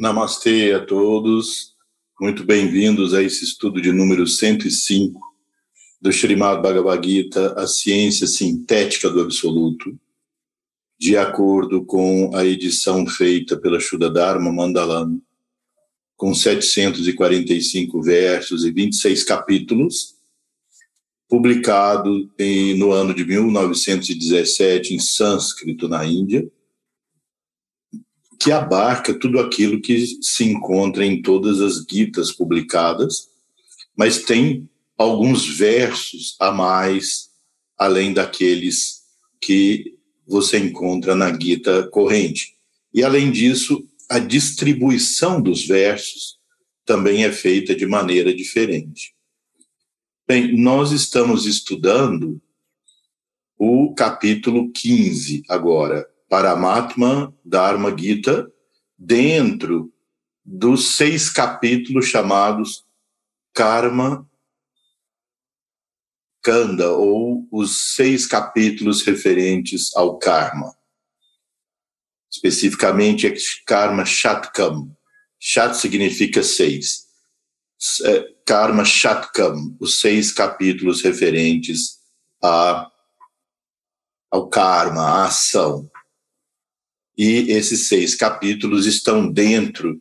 Namastê a todos, muito bem-vindos a esse estudo de número 105 do Srimad Bhagavad Gita, a ciência sintética do absoluto, de acordo com a edição feita pela Shuddha Dharma Mandalam, com 745 versos e 26 capítulos, publicado em, no ano de 1917 em sânscrito na Índia, que abarca tudo aquilo que se encontra em todas as guitas publicadas, mas tem alguns versos a mais, além daqueles que você encontra na guita corrente. E, além disso, a distribuição dos versos também é feita de maneira diferente. Bem, nós estamos estudando o capítulo 15 agora, Paramatma Dharma Gita, dentro dos seis capítulos chamados Karma Kanda, ou os seis capítulos referentes ao karma. Especificamente, é Karma Shatkam. Shat significa seis. É, karma Shatkam, os seis capítulos referentes a, ao karma, à ação. E esses seis capítulos estão dentro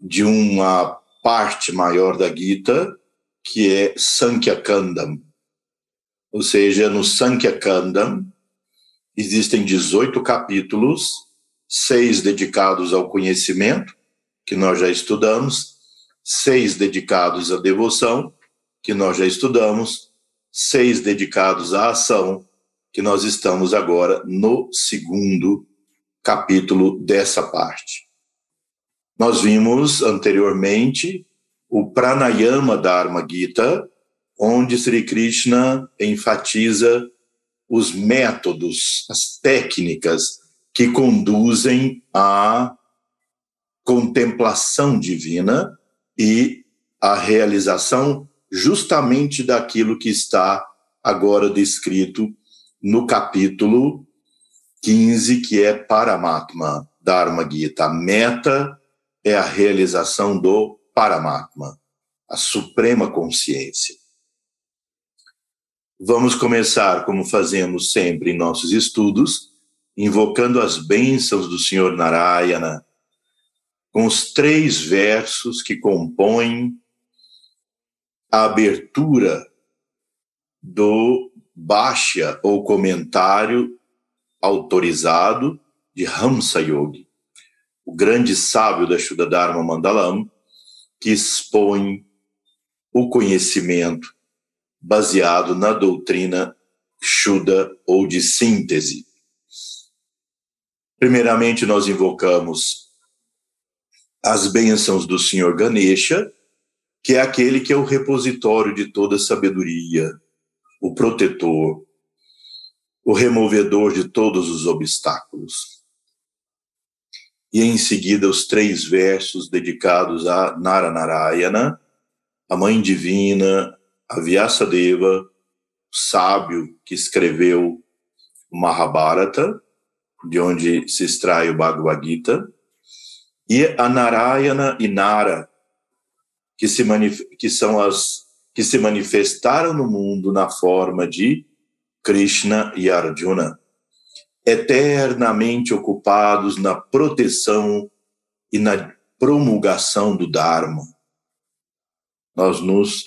de uma parte maior da Gita, que é Sankhya Kandam. Ou seja, no Sankhya Kandam existem 18 capítulos, seis dedicados ao conhecimento, que nós já estudamos, seis dedicados à devoção, que nós já estudamos, seis dedicados à ação, que nós estamos agora no segundo capítulo dessa parte. Nós vimos anteriormente o Pranayama Dharma Gita, onde Sri Krishna enfatiza os métodos, as técnicas que conduzem à contemplação divina e à realização justamente daquilo que está agora descrito no capítulo 15, que é Paramatma, Dharma Gita. A meta é a realização do Paramatma, a suprema consciência. Vamos começar, como fazemos sempre em nossos estudos, invocando as bênçãos do Senhor Narayana, com os três versos que compõem a abertura do Bhashya, ou comentário autorizado de Hamsa Yogi, o grande sábio da Shuddha Dharma Mandalam, que expõe o conhecimento baseado na doutrina Shuddha ou de síntese. Primeiramente, nós invocamos as bênçãos do Senhor Ganesha, que é aquele que é o repositório de toda sabedoria, o protetor, o removedor de todos os obstáculos. E em seguida, os três versos dedicados a Naranarayana, a Mãe Divina, a Vyasadeva, sábio que escreveu o Mahabharata, de onde se extrai o Bhagavad Gita, e a Narayana e Nara, que, se que são as que se manifestaram no mundo na forma de Krishna e Arjuna, eternamente ocupados na proteção e na promulgação do Dharma. Nós nos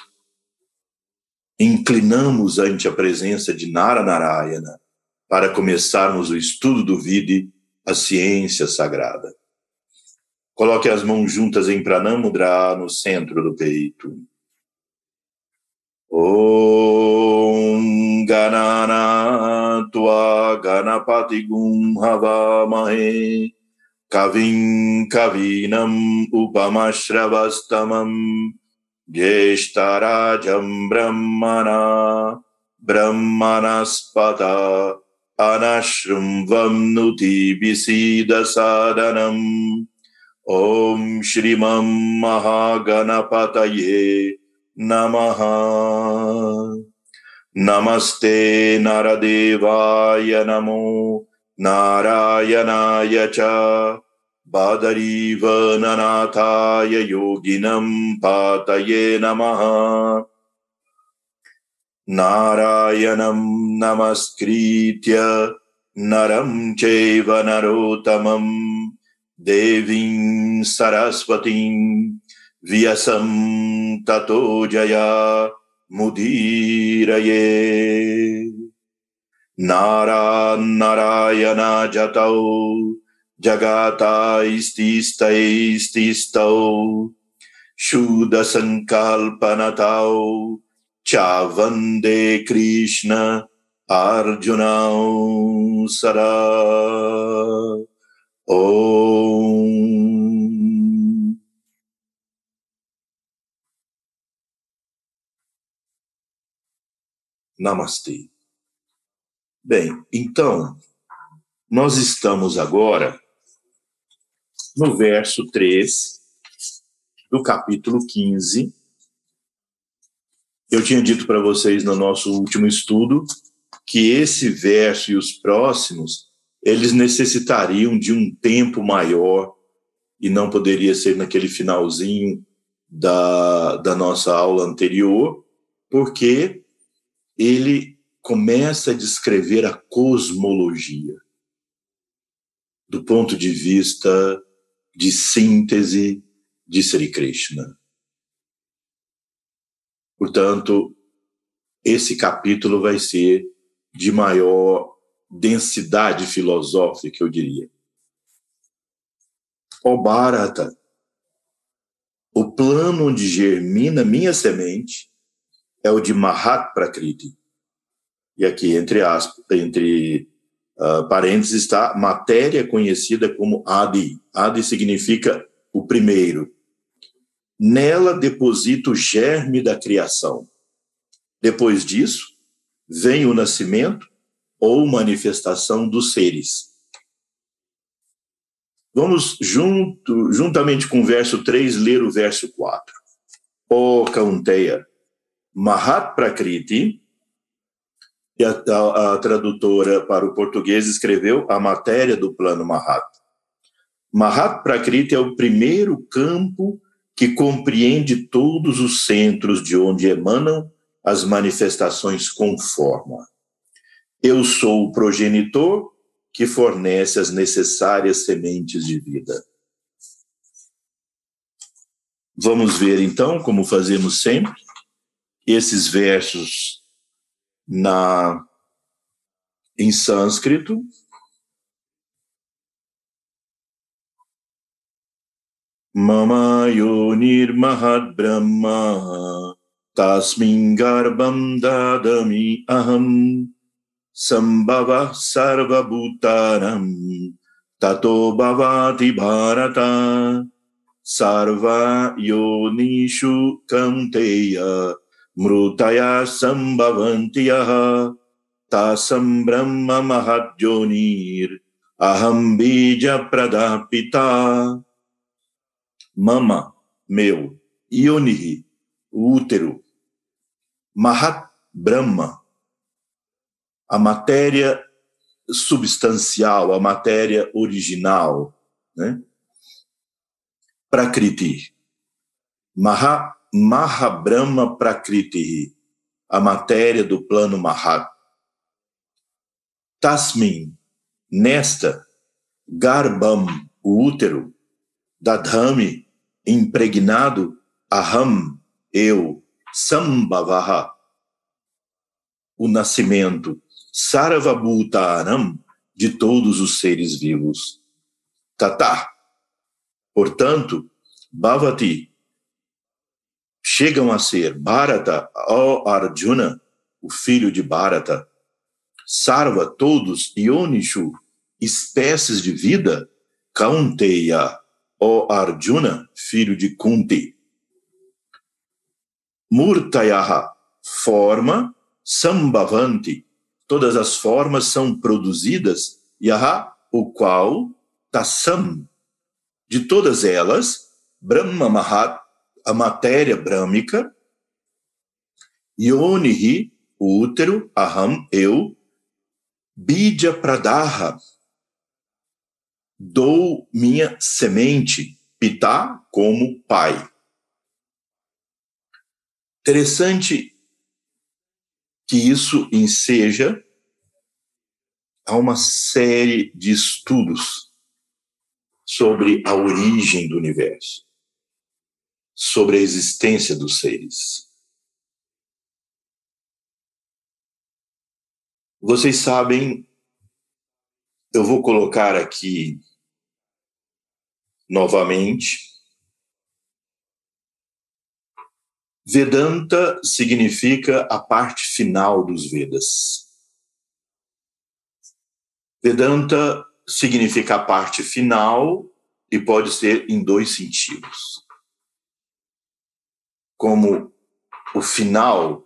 inclinamos ante a presença de Naranarayana para começarmos o estudo do Vidi, a ciência sagrada. Coloque as mãos juntas em Pranamudra no centro do peito. ॐ गणानात्वा गणपतिगुं हवामहे कविं कवीनम् उपमश्रवस्तमम् ज्येष्ठराजम् ब्रह्मणा ब्रह्मणस्पत अनशृम्वम्नुति विसीदसादनम् ॐ श्रीमम् महागणपतये नमः। नमस्ते नरदेवाय नमो नारायणाय च। बादरीवननाथाय योगिनं पातये नमः। नारायणं नमस्कृत्य नरं चैव नरोत्तमम् देवीं सरस्वतीम् व्यसम ततो जया मुदीरये। नारान्नरायणा जतौ जगातास्तिस्तैस्तिस्तौ शूदसङ्कल्पनतौ च वंदे कृष्ण अर्जुनौ सदा। ॐ Namaste. Bem, então, nós estamos agora no verso 3 do capítulo 15. Eu tinha dito para vocês no nosso último estudo que esse verso e os próximos, eles necessitariam de um tempo maior e não poderia ser naquele finalzinho da, da nossa aula anterior, porque ele começa a descrever a cosmologia do ponto de vista de síntese de Sri Krishna. Portanto, esse capítulo vai ser de maior densidade filosófica, eu diria. O Bharata, o plano onde germina minha semente é o de Mahat Prakriti, e aqui entre aspas, entre uh, parênteses está matéria conhecida como Adi. Adi significa o primeiro. Nela deposita o germe da criação. Depois disso, vem o nascimento ou manifestação dos seres. Vamos, junto, juntamente com o verso 3, ler o verso 4. O Kaunteya, Mahat Prakriti, e a, a, a, tradutora para o português escreveu a matéria do plano Mahat. Mahat Prakriti é o primeiro campo que compreende todos os centros de onde emanam as manifestações com forma. Eu sou o progenitor que fornece as necessárias sementes de vida. Vamos ver então, como fazemos sempre, esses versos na em sânscrito. Mama yonir mahad brahma tasmin garbam dadami aham sambhava sarva bhutaram tato bhavati bharata sarva yonishu kanteya मृतया सम्भवन्ति यः तासं ब्रह्म महज्योनिर् अहम बीज पिता mama meu ionihi útero mahat brahma a matéria substancial a matéria original né prakriti maha Mahabrahma Prakriti, a matéria do plano Mahat. Tasmin, nesta, Garbam, o útero, Dadhami, impregnado, Aham, eu, Sambhavaha, o nascimento, Sarvabhutaram, de todos os seres vivos. Tata. Portanto, Bhavati, chegam a ser Bharata, o Arjuna, o filho de Bharata, Sarva, todos, Yonishu, espécies de vida, Kaunteya, o Arjuna, filho de Kunti. Murtayaha, forma, Sambhavanti, todas as formas são produzidas, Yaha, o qual, Tassam, de todas elas, Brahma Mahat, a matéria brâmica, Yonihi, o útero, Aham, eu, Bidya Pradaha, dou minha semente, Pitá, como pai. Interessante que isso enseja a uma série de estudos sobre a origem do universo, sobre a existência dos seres. Vocês sabem, eu vou colocar aqui novamente. Vedanta significa a parte final dos Vedas. Vedanta significa a parte final e pode ser em dois sentidos. Como o final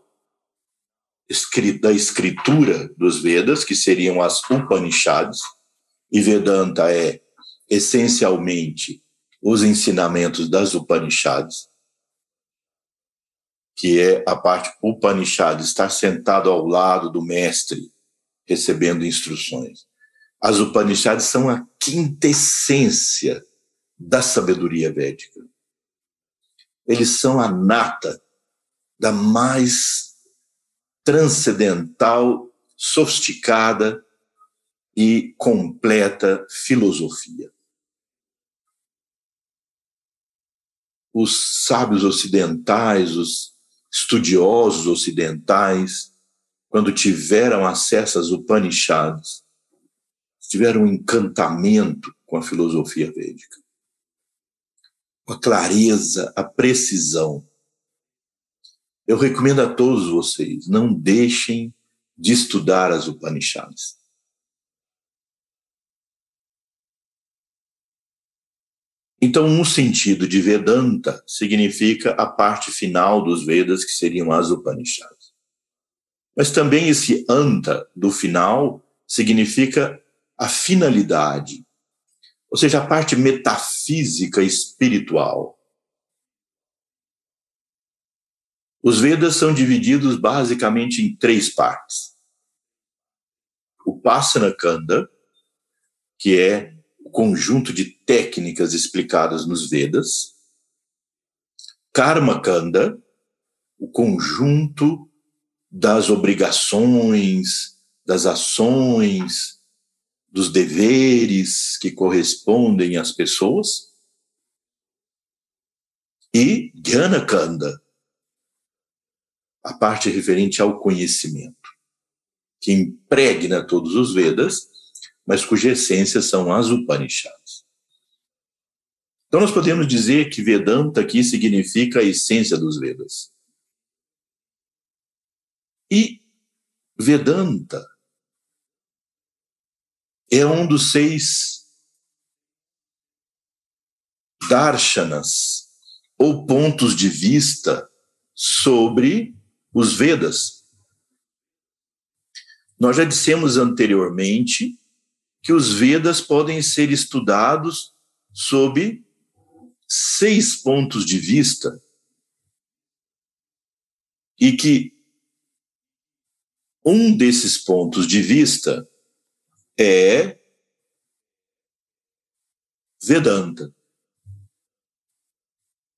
da escritura dos Vedas, que seriam as Upanishads, e Vedanta é essencialmente os ensinamentos das Upanishads, que é a parte Upanishad, estar sentado ao lado do mestre, recebendo instruções. As Upanishads são a quintessência da sabedoria védica. Eles são a nata da mais transcendental, sofisticada e completa filosofia. Os sábios ocidentais, os estudiosos ocidentais, quando tiveram acesso às Upanishads, tiveram um encantamento com a filosofia védica. A clareza, a precisão. Eu recomendo a todos vocês, não deixem de estudar as Upanishads. Então, um sentido de Vedanta significa a parte final dos Vedas, que seriam as Upanishads. Mas também esse anta do final significa a finalidade, ou seja, a parte metafísica espiritual. Os Vedas são divididos basicamente em três partes. O Pasana Kanda, que é o conjunto de técnicas explicadas nos Vedas. Karma Kanda, o conjunto das obrigações, das ações, dos deveres que correspondem às pessoas, e Gyanakanda, a parte referente ao conhecimento, que impregna todos os Vedas, mas cuja essência são as Upanishads. Então nós podemos dizer que Vedanta aqui significa a essência dos Vedas. E Vedanta é um dos seis darshanas, ou pontos de vista sobre os Vedas. Nós já dissemos anteriormente que os Vedas podem ser estudados sob seis pontos de vista e que um desses pontos de vista é Vedanta.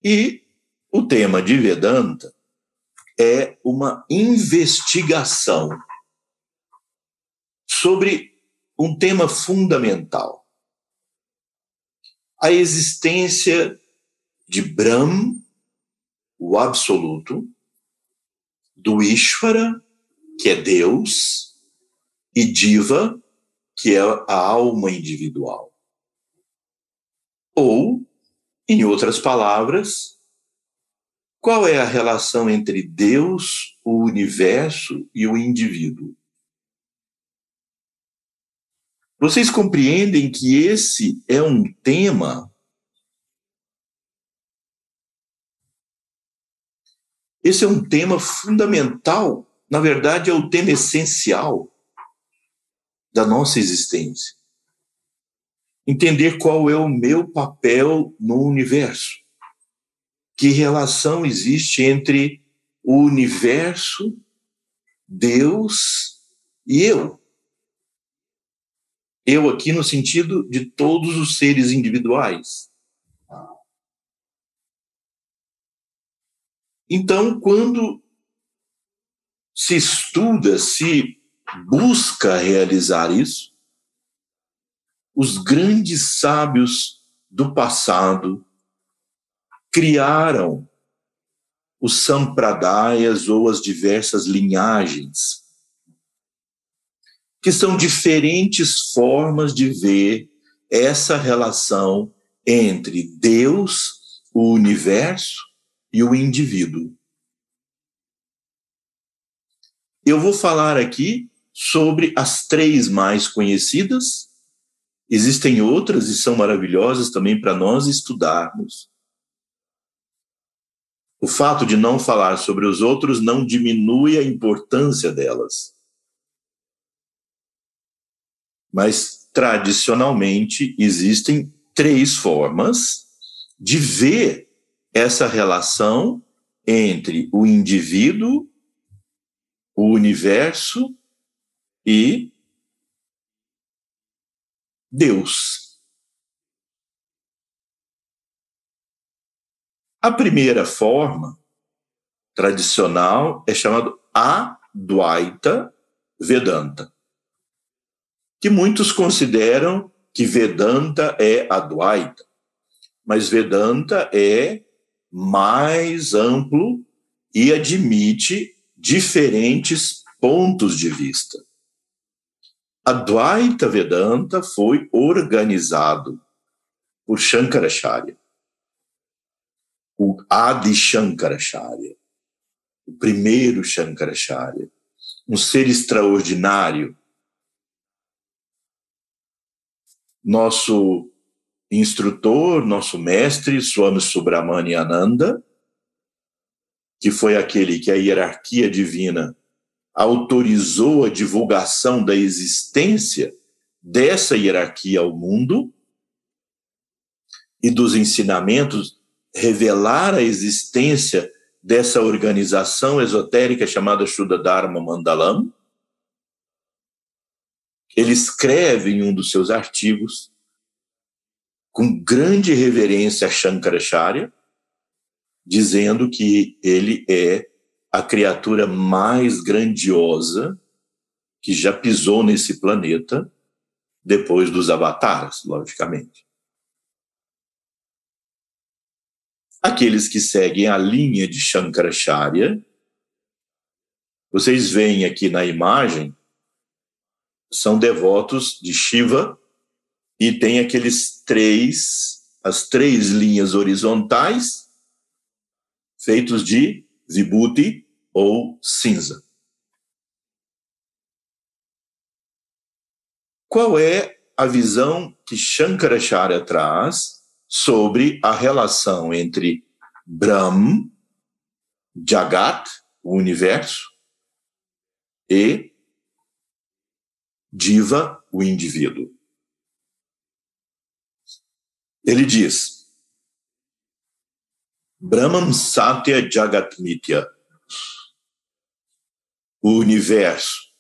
E o tema de Vedanta é uma investigação sobre um tema fundamental: a existência de Brahm, o absoluto, do Ishvara, que é Deus, e Diva, que é a alma individual. Ou, em outras palavras, qual é a relação entre Deus, o universo e o indivíduo? Vocês compreendem que esse é um tema Esse é um tema fundamental, na verdade, é o tema essencial da nossa existência. Entender qual é o meu papel no universo. Que relação existe entre o universo, Deus e eu. Eu aqui no sentido de todos os seres individuais. Então, quando se estuda, se busca realizar isso, os grandes sábios do passado criaram os sampradayas ou as diversas linhagens, que são diferentes formas de ver essa relação entre Deus, o universo e o indivíduo. Eu vou falar aqui sobre as três mais conhecidas. Existem outras e são maravilhosas também para nós estudarmos. O fato de não falar sobre os outros não diminui a importância delas. Mas, tradicionalmente, existem três formas de ver essa relação entre o indivíduo o universo e Deus. A primeira forma tradicional é chamado Advaita Vedanta, que muitos consideram que Vedanta é Advaita, mas Vedanta é mais amplo e admite diferentes pontos de vista. A Dvaita Vedanta foi organizado por Shankaracharya, o Adi Shankaracharya, o primeiro Shankaracharya, um ser extraordinário. Nosso instrutor, nosso mestre, Swami Subramani Ananda, que foi aquele que a hierarquia divina autorizou a divulgação da existência dessa hierarquia ao mundo e dos ensinamentos, revelar a existência dessa organização esotérica chamada Shuddha Dharma Mandalam. Ele escreve em um dos seus artigos, com grande reverência a Shankaracharya, dizendo que ele é a criatura mais grandiosa que já pisou nesse planeta depois dos avatares, logicamente. Aqueles que seguem a linha de Shankaracharya, vocês veem aqui na imagem, são devotos de Shiva e tem aqueles três, as três linhas horizontais feitos de vibhuti ou cinza. Qual é a visão que Shankaracharya traz sobre a relação entre Brahm, Jagat, o universo, e Diva, o indivíduo? Ele diz: Brahman Satya Jagat Nitya. O universo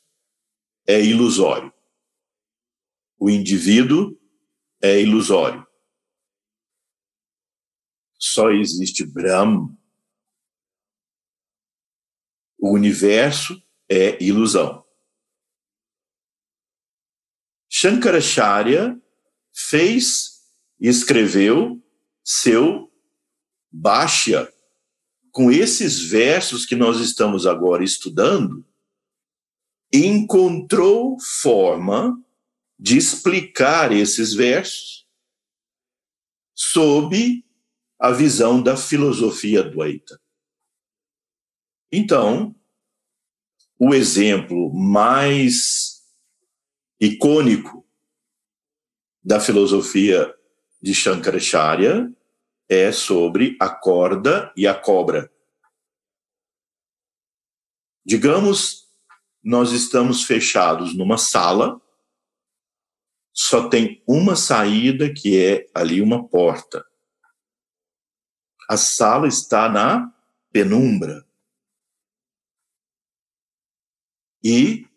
é ilusório. O indivíduo é ilusório. Só existe Brahman. O universo é ilusão. Shankaracharya fez e escreveu seu Baixa, com esses versos que nós estamos agora estudando, encontrou forma de explicar esses versos sob a visão da filosofia Dwaita. Então, o exemplo mais icônico da filosofia de Shankaracharya é sobre a corda e a cobra. Digamos, nós estamos fechados numa sala, só tem uma saída que é ali uma porta. A sala está na penumbra. E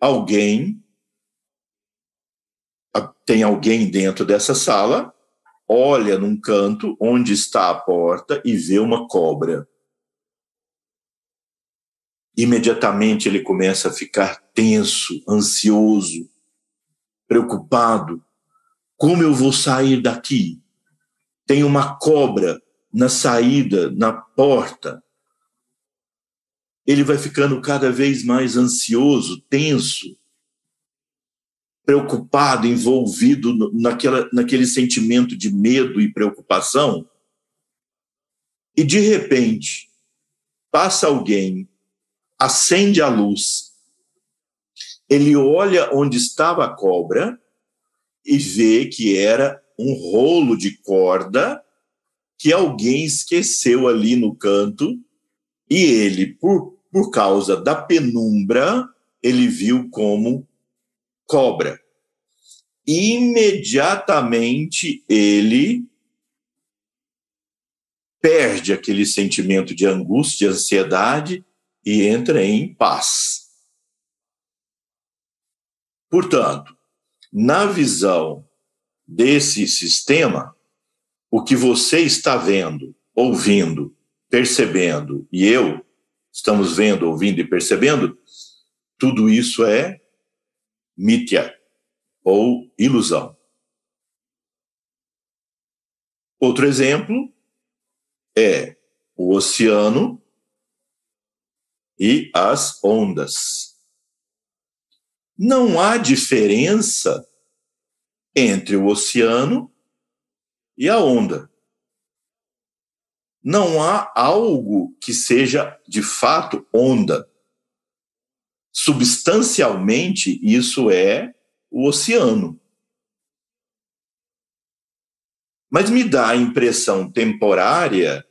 alguém tem alguém dentro dessa sala, olha num canto onde está a porta e vê uma cobra. Imediatamente ele começa a ficar tenso, ansioso, preocupado. Como eu vou sair daqui? Tem uma cobra na saída, na porta. Ele vai ficando cada vez mais ansioso, tenso, preocupado, envolvido naquela, naquele sentimento de medo e preocupação. E de repente, passa alguém, acende a luz, ele olha onde estava a cobra e vê que era um rolo de corda que alguém esqueceu ali no canto e ele, por, por causa da penumbra, ele viu como cobra. Imediatamente ele perde aquele sentimento de angústia, ansiedade e entra em paz. Portanto, na visão desse sistema, o que você está vendo, ouvindo, percebendo e eu estamos vendo, ouvindo e percebendo, tudo isso é mítya ou ilusão. Outro exemplo é o oceano e as ondas. Não há diferença entre o oceano e a onda. Não há algo que seja de fato onda. Substancialmente, isso é o oceano. Mas me dá a impressão temporária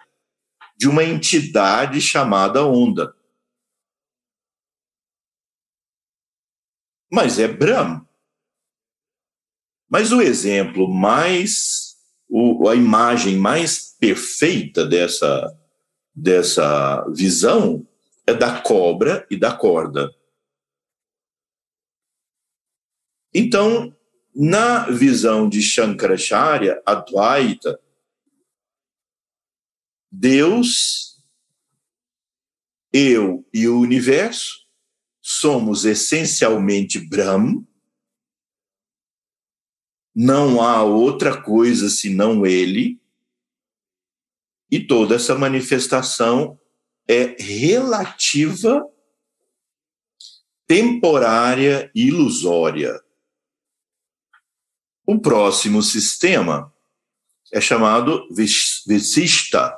de uma entidade chamada onda. Mas é Brahma. Mas o exemplo mais, o, a imagem mais perfeita dessa, dessa visão é da cobra e da corda. Então, na visão de Shankaracharya, Advaita, Deus, eu e o universo somos essencialmente Brahma, não há outra coisa senão ele, e toda essa manifestação é relativa, temporária e ilusória. O próximo sistema é chamado Visista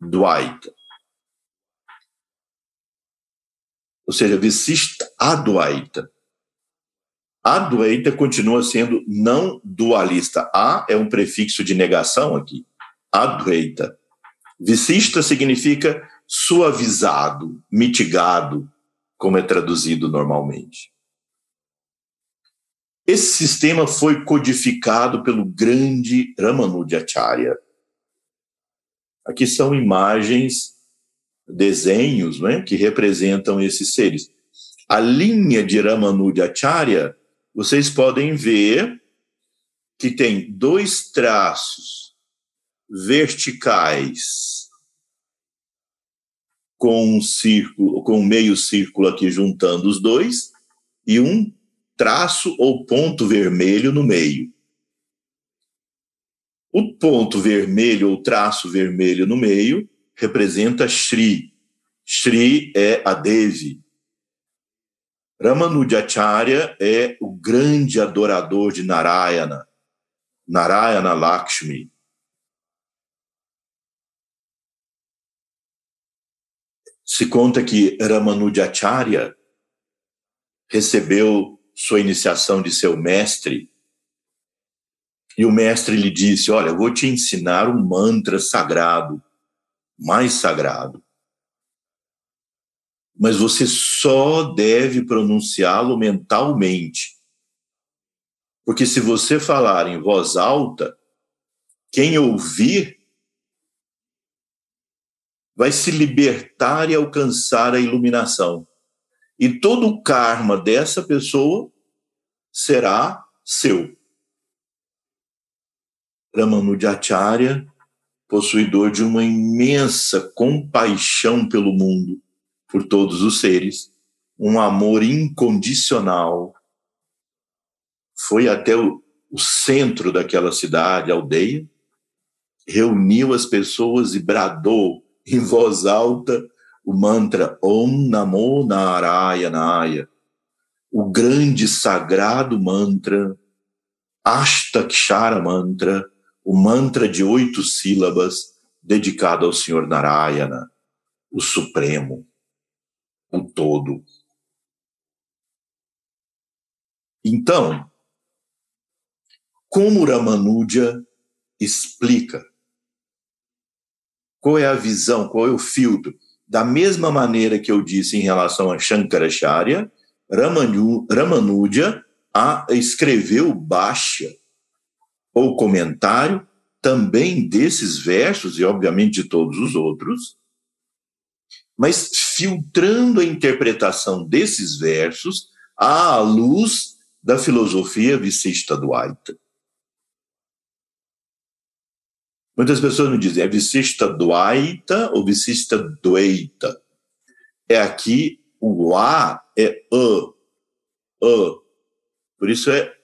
Dvaita. Ou seja, Visista Advaita. Advaita continua sendo não dualista. A é um prefixo de negação aqui. Advaita. Visista significa suavizado, mitigado, como é traduzido normalmente. Esse sistema foi codificado pelo grande Ramanujacharya. Aqui são imagens, desenhos né, que representam esses seres. A linha de Ramanujacharya vocês podem ver que tem dois traços verticais com um círculo, com um meio círculo aqui juntando os dois e um traço ou ponto vermelho no meio. O ponto vermelho ou traço vermelho no meio representa Shri. Shri é a Devi, Ramanujacharya é o grande adorador de Narayana, Narayana Lakshmi. Se conta que Ramanujacharya recebeu sua iniciação de seu mestre e o mestre lhe disse: Olha, vou te ensinar um mantra sagrado, mais sagrado mas você só deve pronunciá-lo mentalmente. Porque se você falar em voz alta, quem ouvir vai se libertar e alcançar a iluminação. E todo o karma dessa pessoa será seu. Ramanujacharya, possuidor de uma imensa compaixão pelo mundo, por todos os seres, um amor incondicional, foi até o, o centro daquela cidade, aldeia, reuniu as pessoas e bradou em voz alta o mantra Om Namo Narayanaya, o grande sagrado mantra, Ashtakshara Mantra, o mantra de oito sílabas dedicado ao Senhor Narayana, o Supremo, o Todo. Então, como Ramanuja explica qual é a visão, qual é o filtro. Da mesma maneira que eu disse em relação a Shankaracharya, Ramanu, Ramanuja a, escreveu Bhashya, ou comentário, também desses versos, e obviamente de todos os outros, mas filtrando a interpretação desses versos à luz da filosofia Visishta Dvaita. Muitas pessoas me dizem, é Visishta Dvaita ou Visishta Dvaita? É aqui, o A é A, A. Por isso é,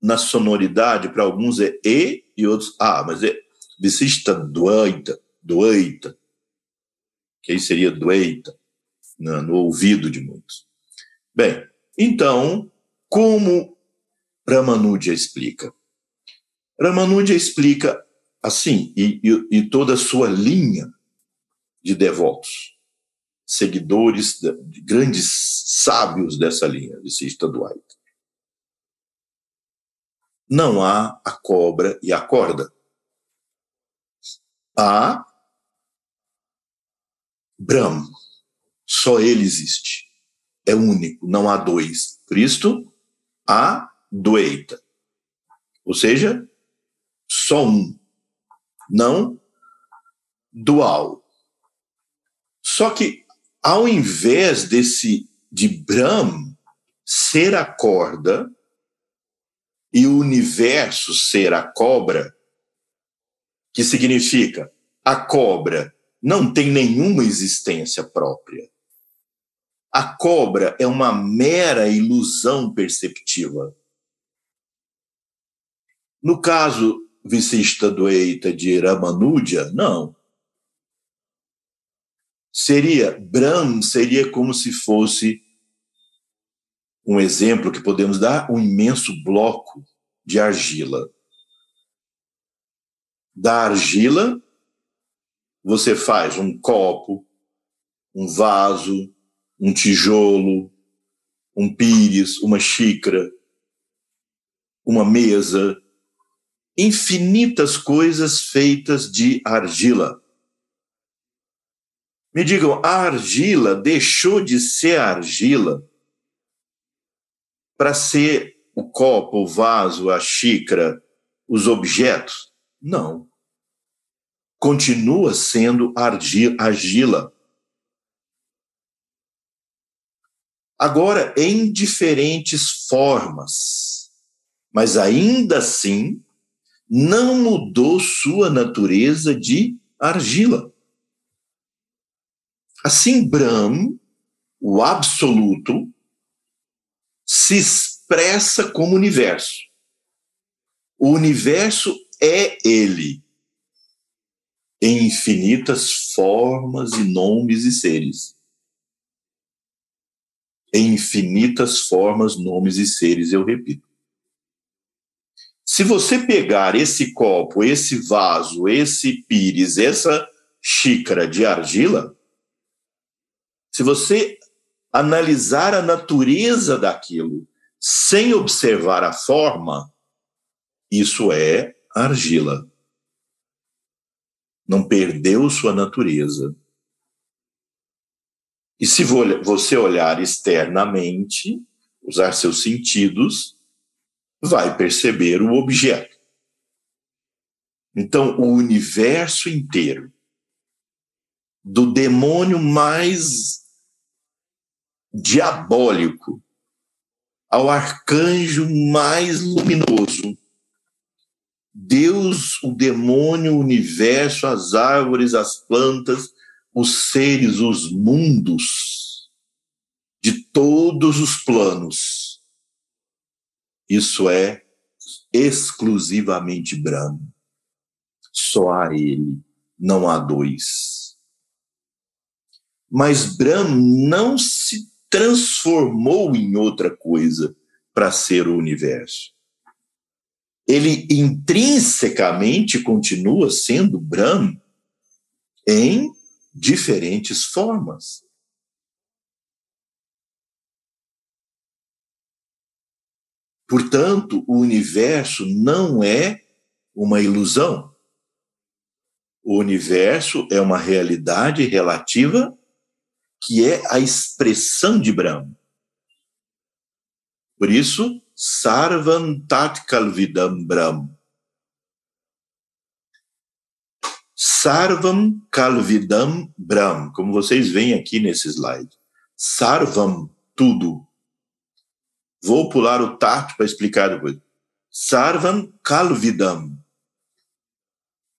na sonoridade, para alguns é E e outros A, mas é Visishta Dvaita, Dvaita, que aí seria Dvaita, no, no ouvido de muitos. Bem, então, como Ramanuja explica? Ramanuja explica assim, e, e, e toda a sua linha de devotos, seguidores, de, de grandes sábios dessa linha, de Sista. Não há a cobra e a corda. Há Brahma. Só ele existe. É único, não há dois. Cristo, há Dueita. Ou seja, só um não dual. Só que ao invés desse de Brahm ser a corda e o universo ser a cobra, que significa a cobra não tem nenhuma existência própria. A cobra é uma mera ilusão perceptiva. No caso Visista Dueita de Ramanuja? Não. Seria, Brahm seria como se fosse um exemplo que podemos dar, um imenso bloco de argila. Da argila, você faz um copo, um vaso, um tijolo, um pires, uma xícara, uma mesa, infinitas coisas feitas de argila. Me digam, a argila deixou de ser argila para ser o copo, o vaso, a xícara, os objetos? Não. Continua sendo argila. Agora, em diferentes formas, mas ainda assim não mudou sua natureza de argila. Assim, Brahm, o absoluto, se expressa como universo. O universo é ele, em infinitas formas e nomes e seres. Em infinitas formas, nomes e seres, eu repito. Se você pegar esse copo, esse vaso, esse pires, essa xícara de argila, se você analisar a natureza daquilo sem observar a forma, isso é argila. Não perdeu sua natureza. E se você olhar externamente, usar seus sentidos, vai perceber o objeto. Então, o universo inteiro, do demônio mais diabólico ao arcanjo mais luminoso, Deus, o demônio, o universo, as árvores, as plantas, os seres, os mundos, de todos os planos. Isso é exclusivamente Brahma. Só há ele, não há dois. Mas Brahma não se transformou em outra coisa para ser o universo. Ele intrinsecamente continua sendo Brahma em diferentes formas. Portanto, o universo não é uma ilusão. O universo é uma realidade relativa que é a expressão de Brahma. Por isso, Sarvam Tat Kalvidam Brahm. Sarvam Kalvidam Brahm, como vocês veem aqui nesse slide. Sarvam, tudo. Vou pular o Tat para explicar depois. Sarvam Kalvidam.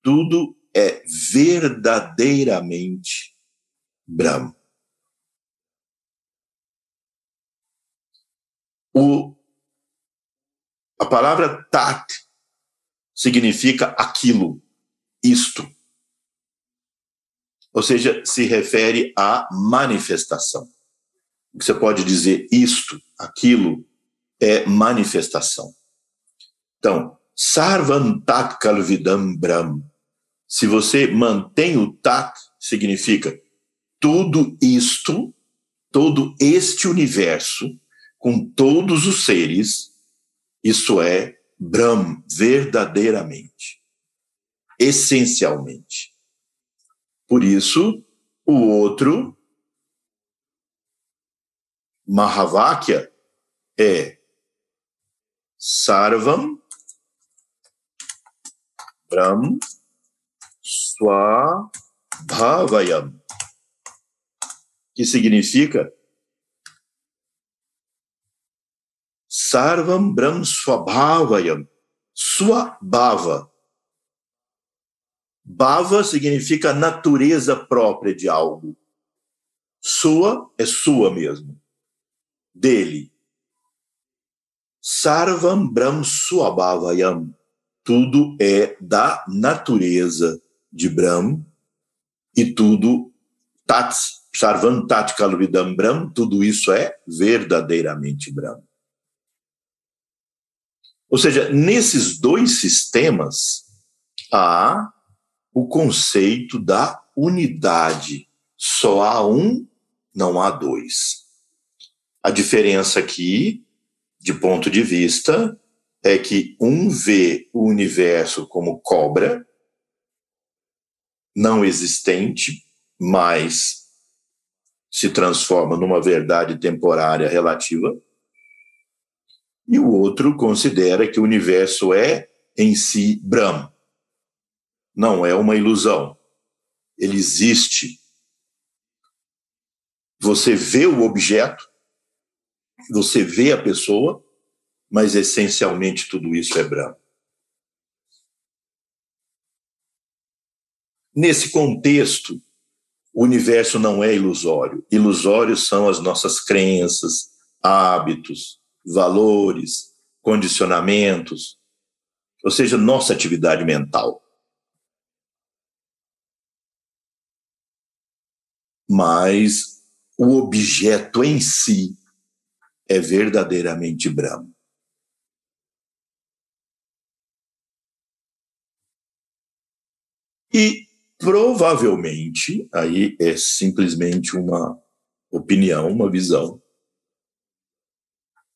Tudo é verdadeiramente Brahm. O a palavra tat significa aquilo, isto. Ou seja, se refere à manifestação. Você pode dizer isto, aquilo, é manifestação. Então, sarvam tat kalvidam brahm. Se você mantém o tat, significa tudo isto, todo este universo, com todos os seres, isso é Brahm verdadeiramente, essencialmente. Por isso, o outro, Mahavakya, é Sarvam Brahm Swabhavayam, que significa Sarvam Brahm Swabhavayam. Sua bhava. Significa natureza própria de algo. Sua é sua mesmo. Dele. Sarvam Brahm Swabhavayam. Tudo é da natureza de Brahm e tudo tat, Sarvam Tat Kalvidam Brahm, tudo isso é verdadeiramente Brahm. Ou seja, nesses dois sistemas há o conceito da unidade. Só há um, não há dois. A diferença aqui, de ponto de vista, é que um vê o universo como cobra, não existente, mas se transforma numa verdade temporária relativa e o outro considera que o universo é, em si, Brahma. Não é uma ilusão. Ele existe. Você vê o objeto, você vê a pessoa, mas essencialmente tudo isso é Brahma. Nesse contexto, o universo não é ilusório. Ilusórios são as nossas crenças, hábitos, valores, condicionamentos, ou seja, nossa atividade mental. Mas o objeto em si é verdadeiramente Brahma. E provavelmente, aí é simplesmente uma opinião, uma visão,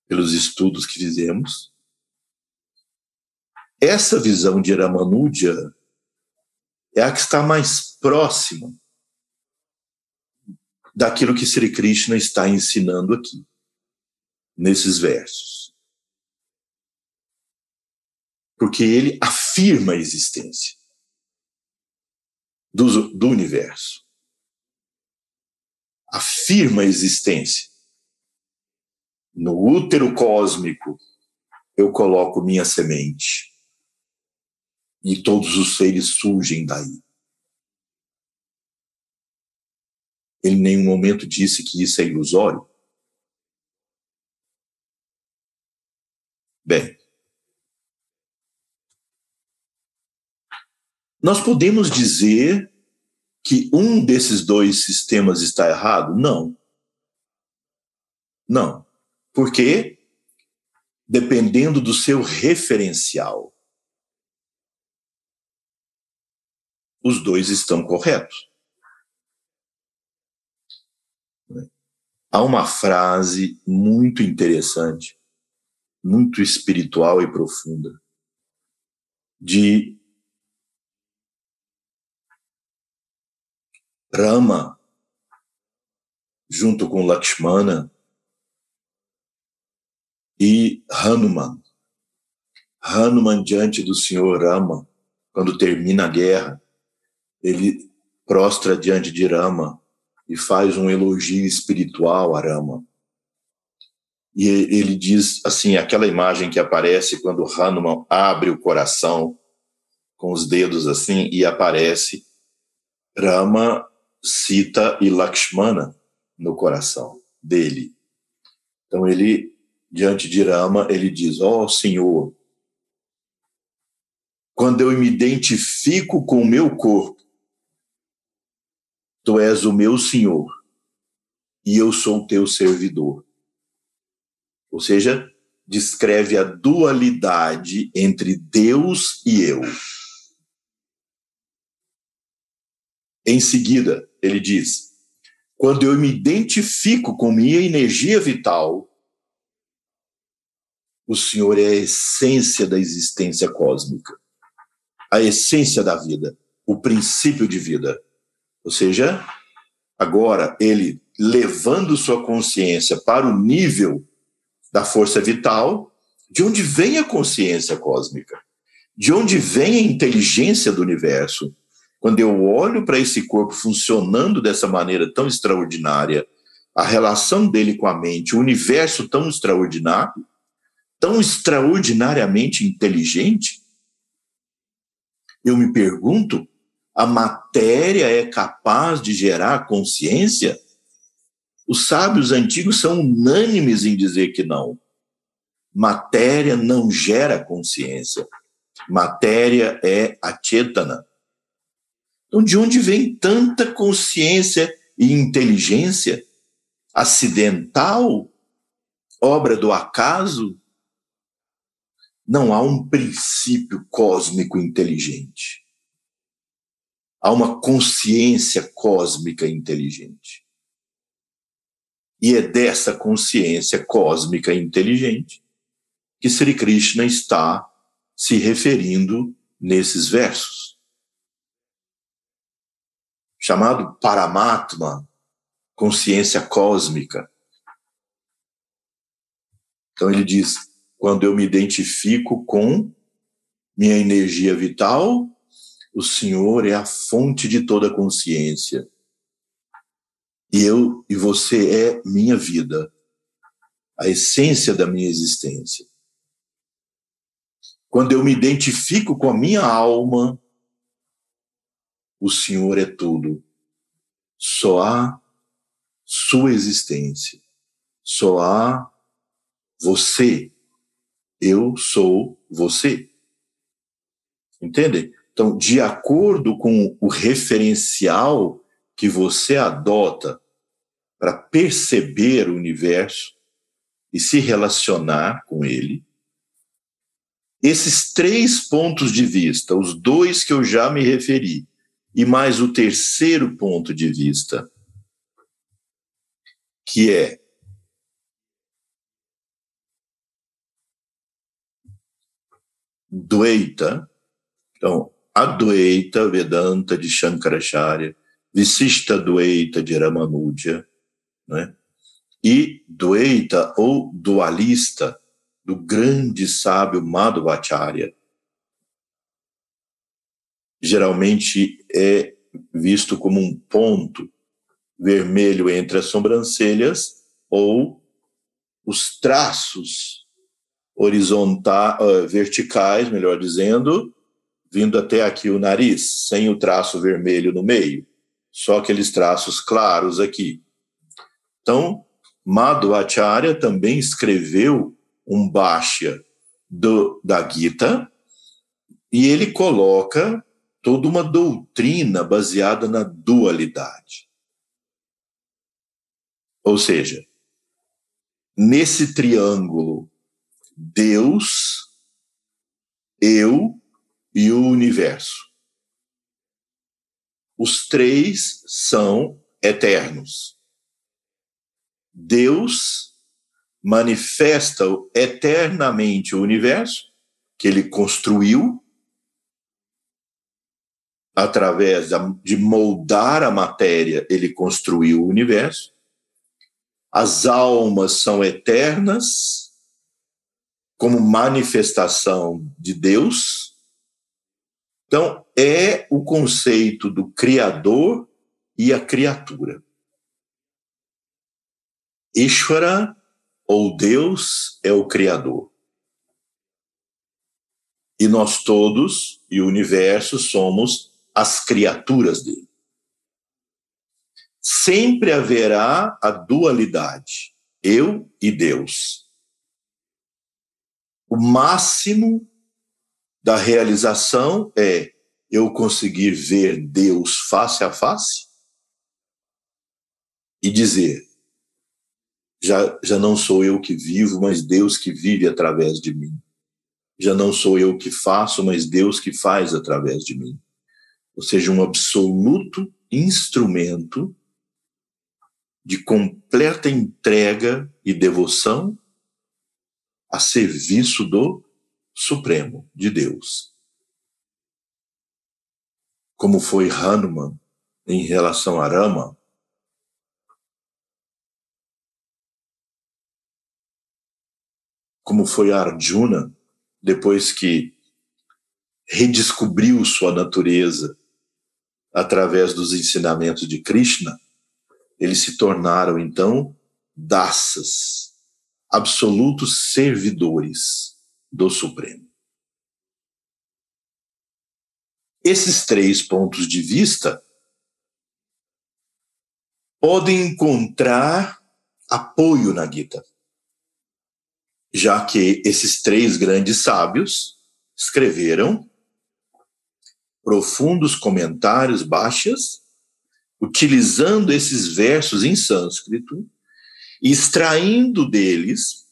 pelos estudos que fizemos. Essa visão de Ramanuja é a que está mais próxima daquilo que Sri Krishna está ensinando aqui, nesses versos. Porque ele afirma a existência do, do universo. Afirma a existência no útero cósmico, eu coloco minha semente. e todos os seres surgem daí. Ele em nenhum momento disse que isso é ilusório. Bem, nós podemos dizer que um desses dois sistemas está errado? Não. Não. Porque, dependendo do seu referencial, os dois estão corretos. Há uma frase muito interessante, muito espiritual e profunda, de Rama, junto com Lakshmana e Hanuman. Hanuman diante do Senhor Rama, quando termina a guerra, ele prostra diante de Rama e faz um elogio espiritual a Rama. E ele diz assim, aquela imagem que aparece quando Hanuman abre o coração com os dedos assim e aparece Rama, Sita e Lakshmana no coração dele. Então ele diante de Rama, ele diz: "Ó oh, Senhor, quando eu me identifico com o meu corpo, Tu és o meu Senhor e eu sou o teu servidor. Ou seja, descreve a dualidade entre Deus e eu. Em seguida, ele diz: quando eu me identifico com minha energia vital, o Senhor é a essência da existência cósmica, a essência da vida, o princípio de vida. Ou seja, agora ele levando sua consciência para o nível da força vital, de onde vem a consciência cósmica? De onde vem a inteligência do universo? Quando eu olho para esse corpo funcionando dessa maneira tão extraordinária, a relação dele com a mente, o universo tão extraordinário, tão extraordinariamente inteligente, eu me pergunto a matéria é capaz de gerar consciência? Os sábios antigos são unânimes em dizer que não. Matéria não gera consciência. Matéria é a chetana. Então, de onde vem tanta consciência e inteligência? Acidental? Obra do acaso? Não há um princípio cósmico inteligente há uma consciência cósmica inteligente. E é dessa consciência cósmica inteligente que Sri Krishna está se referindo nesses versos. Chamado Paramatma, consciência cósmica. Então ele diz: quando eu me identifico com minha energia vital, o Senhor é a fonte de toda consciência. E eu e você é minha vida, a essência da minha existência. Quando eu me identifico com a minha alma, o Senhor é tudo. Só há sua existência. Só há você. Eu sou você. Entendem? Então, de acordo com o referencial que você adota para perceber o universo e se relacionar com ele, esses três pontos de vista, os dois que eu já me referi, e mais o terceiro ponto de vista, que é Dueita, então, Adwaita Vedanta de Shankaracharya, Visista Dwaita de Ramanuja, né? e Dwaita ou dualista do grande sábio Madhvacharya. Geralmente é visto como um ponto vermelho entre as sobrancelhas ou os traços horizontais, uh, verticais, melhor dizendo, vindo até aqui o nariz, sem o traço vermelho no meio, só aqueles traços claros aqui. Então, Madhvacharya também escreveu um do, da Gita e ele coloca toda uma doutrina baseada na dualidade. Ou seja, nesse triângulo, Deus, eu e o universo. Os três são eternos. Deus manifesta eternamente o universo que ele construiu através de moldar a matéria, ele construiu o universo. As almas são eternas como manifestação de Deus então, é o conceito do Criador e a criatura. Ishvara, ou Deus, é o Criador. E nós todos, e o universo, somos as criaturas dele. Sempre haverá a dualidade, eu e Deus. O máximo da realização é eu conseguir ver Deus face a face e dizer: já, já não sou eu que vivo, mas Deus que vive através de mim. Já não sou eu que faço, mas Deus que faz através de mim. Ou seja, um absoluto instrumento de completa entrega e devoção a serviço do supremo de Deus. Como foi Hanuman em relação a Rama, como foi Arjuna depois que redescobriu sua natureza através dos ensinamentos de Krishna, eles se tornaram então daças, absolutos servidores do Supremo. Esses três pontos de vista podem encontrar apoio na Gita, já que esses três grandes sábios escreveram profundos comentários baixas, utilizando esses versos em sânscrito, extraindo deles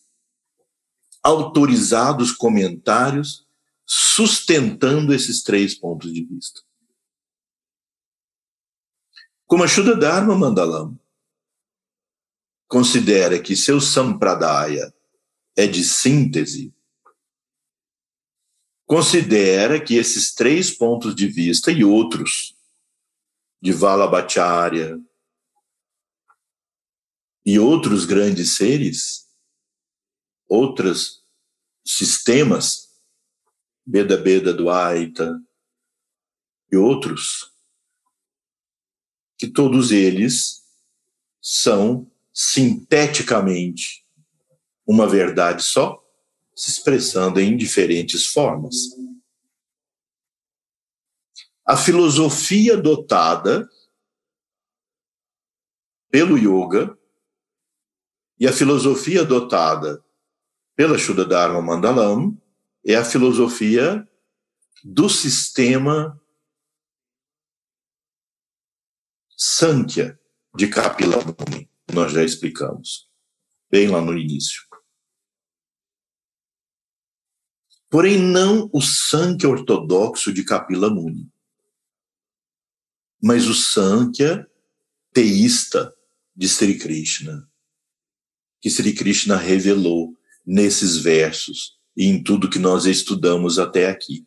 autorizados comentários sustentando esses três pontos de vista. Como a Shuddha Dharma Mandalam considera que seu sampradaya é de síntese, considera que esses três pontos de vista e outros de Valabhacharya e outros grandes seres outros sistemas, Beda Beda do Aita e outros, que todos eles são sinteticamente uma verdade só, se expressando em diferentes formas. A filosofia dotada pelo yoga e a filosofia adotada pela Shuddha Dharma Mandalam, é a filosofia do sistema Sankhya de Kapila Muni. Nós já explicamos, bem lá no início. Porém, não o Sankhya ortodoxo de Kapila Muni, mas o Sankhya teísta de Sri Krishna, que Sri Krishna revelou nesses versos e em tudo que nós estudamos até aqui.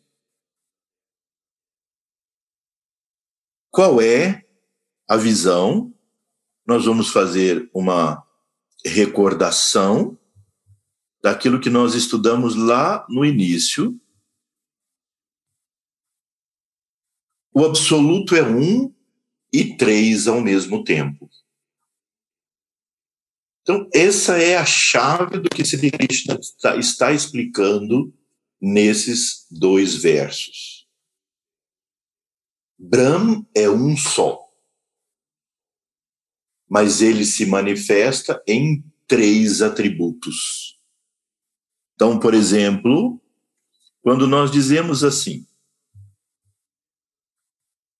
Qual é a visão? Nós vamos fazer uma recordação daquilo que nós estudamos lá no início. O absoluto é um e três ao mesmo tempo. Então, essa é a chave do que Sri Krishna está, está explicando nesses dois versos. Brahm é um só, mas ele se manifesta em três atributos. Então, por exemplo, quando nós dizemos assim,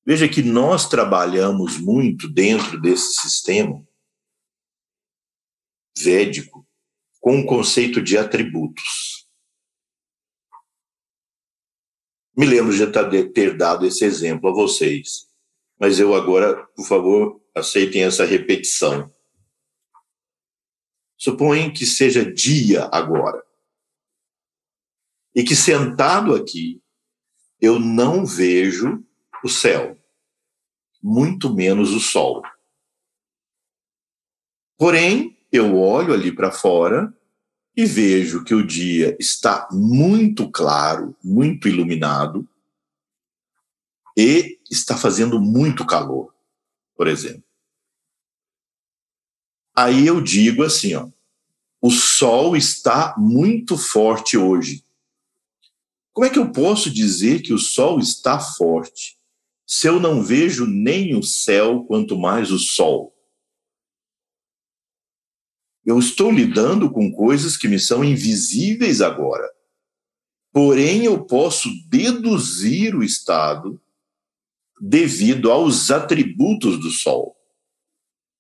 veja que nós trabalhamos muito dentro desse sistema védico com o conceito de atributos. Me lembro de ter dado esse exemplo a vocês, mas eu agora, por favor, aceitem essa repetição. Suponha que seja dia agora. E que sentado aqui, eu não vejo o céu, muito menos o sol. Porém, eu olho ali para fora e vejo que o dia está muito claro, muito iluminado e está fazendo muito calor, por exemplo. Aí eu digo assim, ó, o sol está muito forte hoje. Como é que eu posso dizer que o sol está forte se eu não vejo nem o céu, quanto mais o sol? Eu estou lidando com coisas que me são invisíveis agora. Porém, eu posso deduzir o estado devido aos atributos do Sol.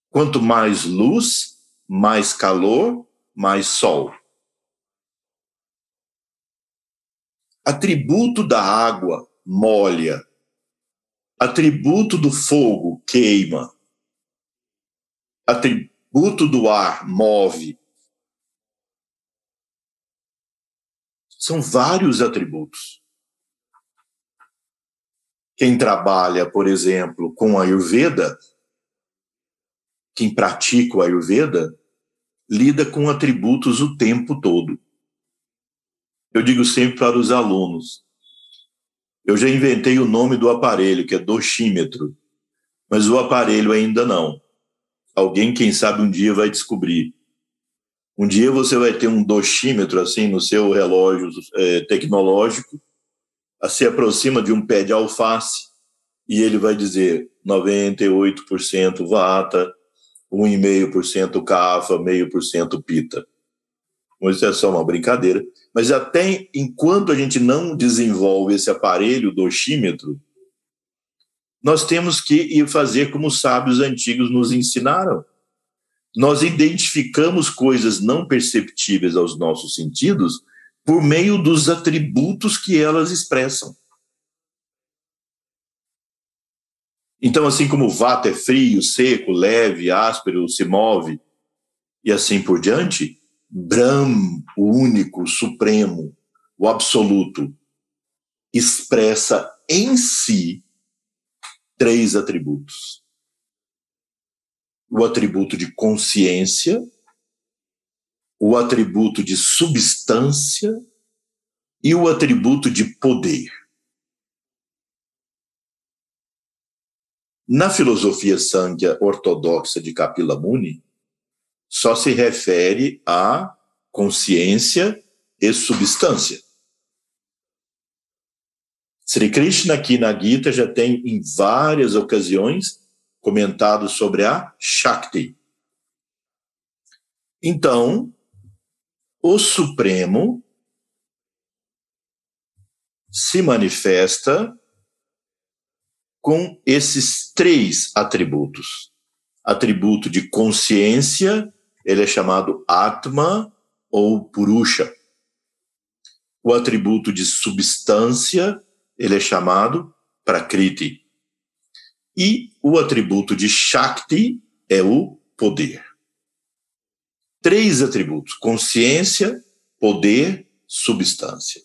Quanto mais luz, mais calor, mais Sol. Atributo da água, molha. Atributo do fogo, queima. Atributo atributo do ar move. São vários atributos. Quem trabalha, por exemplo, com a Ayurveda, quem pratica o Ayurveda, lida com atributos o tempo todo. Eu digo sempre para os alunos: eu já inventei o nome do aparelho, que é doxímetro, mas o aparelho ainda não. Alguém, quem sabe, um dia vai descobrir. Um dia você vai ter um doxímetro assim no seu relógio é, tecnológico, se aproxima de um pé de alface e ele vai dizer 98% vata, 1,5% cafa, meio por cento pita. Isso é só uma brincadeira. Mas até enquanto a gente não desenvolve esse aparelho doxímetro, nós temos que ir fazer como os sábios antigos nos ensinaram. Nós identificamos coisas não perceptíveis aos nossos sentidos por meio dos atributos que elas expressam. Então, assim como o vato é frio, seco, leve, áspero, se move e assim por diante, Brahm, o único, o supremo, o absoluto, expressa em si três atributos: o atributo de consciência, o atributo de substância e o atributo de poder. Na filosofia Sankhya ortodoxa de Kapila Muni, só se refere a consciência e substância. Sri Krishna aqui na Gita já tem em várias ocasiões comentado sobre a Shakti. Então, o Supremo se manifesta com esses três atributos. Atributo de consciência, ele é chamado Atma ou Purusha. O atributo de substância, ele é chamado Prakriti. E o atributo de Shakti é o poder. Três atributos: consciência, poder, substância.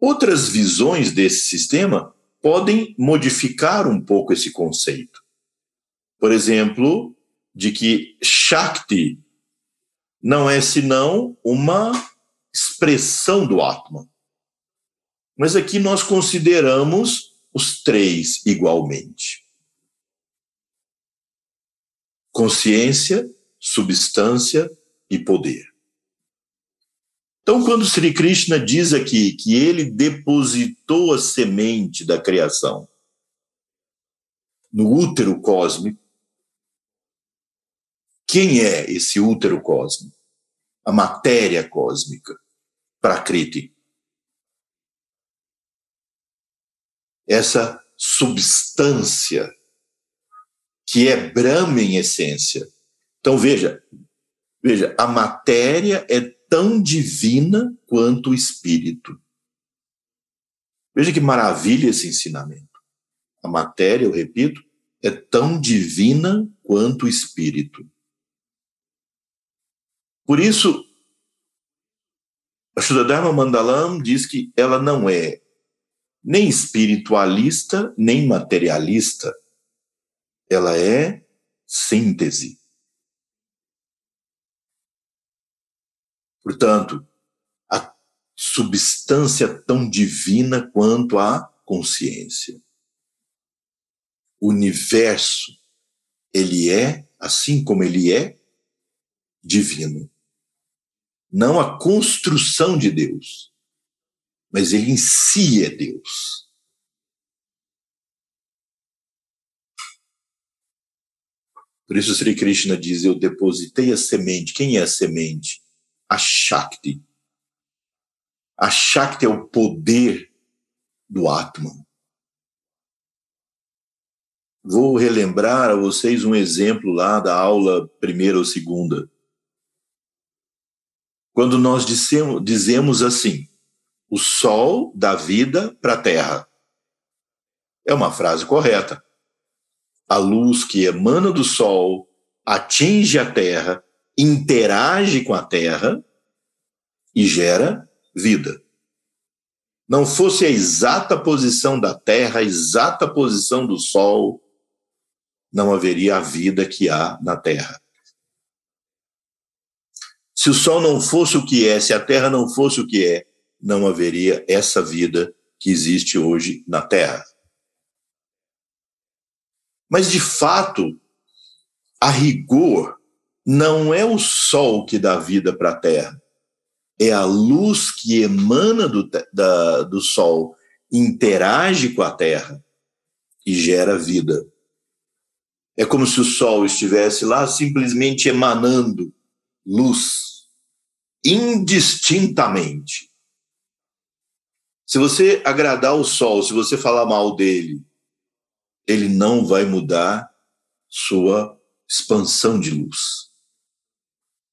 Outras visões desse sistema podem modificar um pouco esse conceito. Por exemplo, de que Shakti não é senão uma expressão do Atman. Mas aqui nós consideramos os três igualmente: consciência, substância e poder. Então, quando Sri Krishna diz aqui que ele depositou a semente da criação no útero cósmico. Quem é esse útero cósmico? A matéria cósmica, Prakriti. Essa substância que é Brahma em essência. Então veja, veja, a matéria é tão divina quanto o espírito. Veja que maravilha esse ensinamento. A matéria, eu repito, é tão divina quanto o espírito. Por isso, a Shuddharma Mandalam diz que ela não é nem espiritualista, nem materialista. Ela é síntese. Portanto, a substância tão divina quanto a consciência. O universo, ele é, assim como ele é, divino. Não a construção de Deus, mas ele em si é Deus. Por isso Sri Krishna diz: Eu depositei a semente. Quem é a semente? a Shakti. A Shakti é o poder do Atman. Vou relembrar a vocês um exemplo lá da aula primeira ou segunda. Quando nós dissemos, dizemos assim, o sol dá vida para a terra. É uma frase correta. A luz que emana do sol atinge a terra interage com a Terra e gera vida. Não fosse a exata posição da Terra, a exata posição do Sol, não haveria a vida que há na Terra. Se o Sol não fosse o que é, se a Terra não fosse o que é, não haveria essa vida que existe hoje na Terra. Mas, de fato, a rigor, não é o sol que dá vida para a Terra, é a luz que emana do, da, do sol, interage com a Terra e gera vida. É como se o sol estivesse lá simplesmente emanando luz, indistintamente. Se você agradar o sol, se você falar mal dele, ele não vai mudar sua expansão de luz.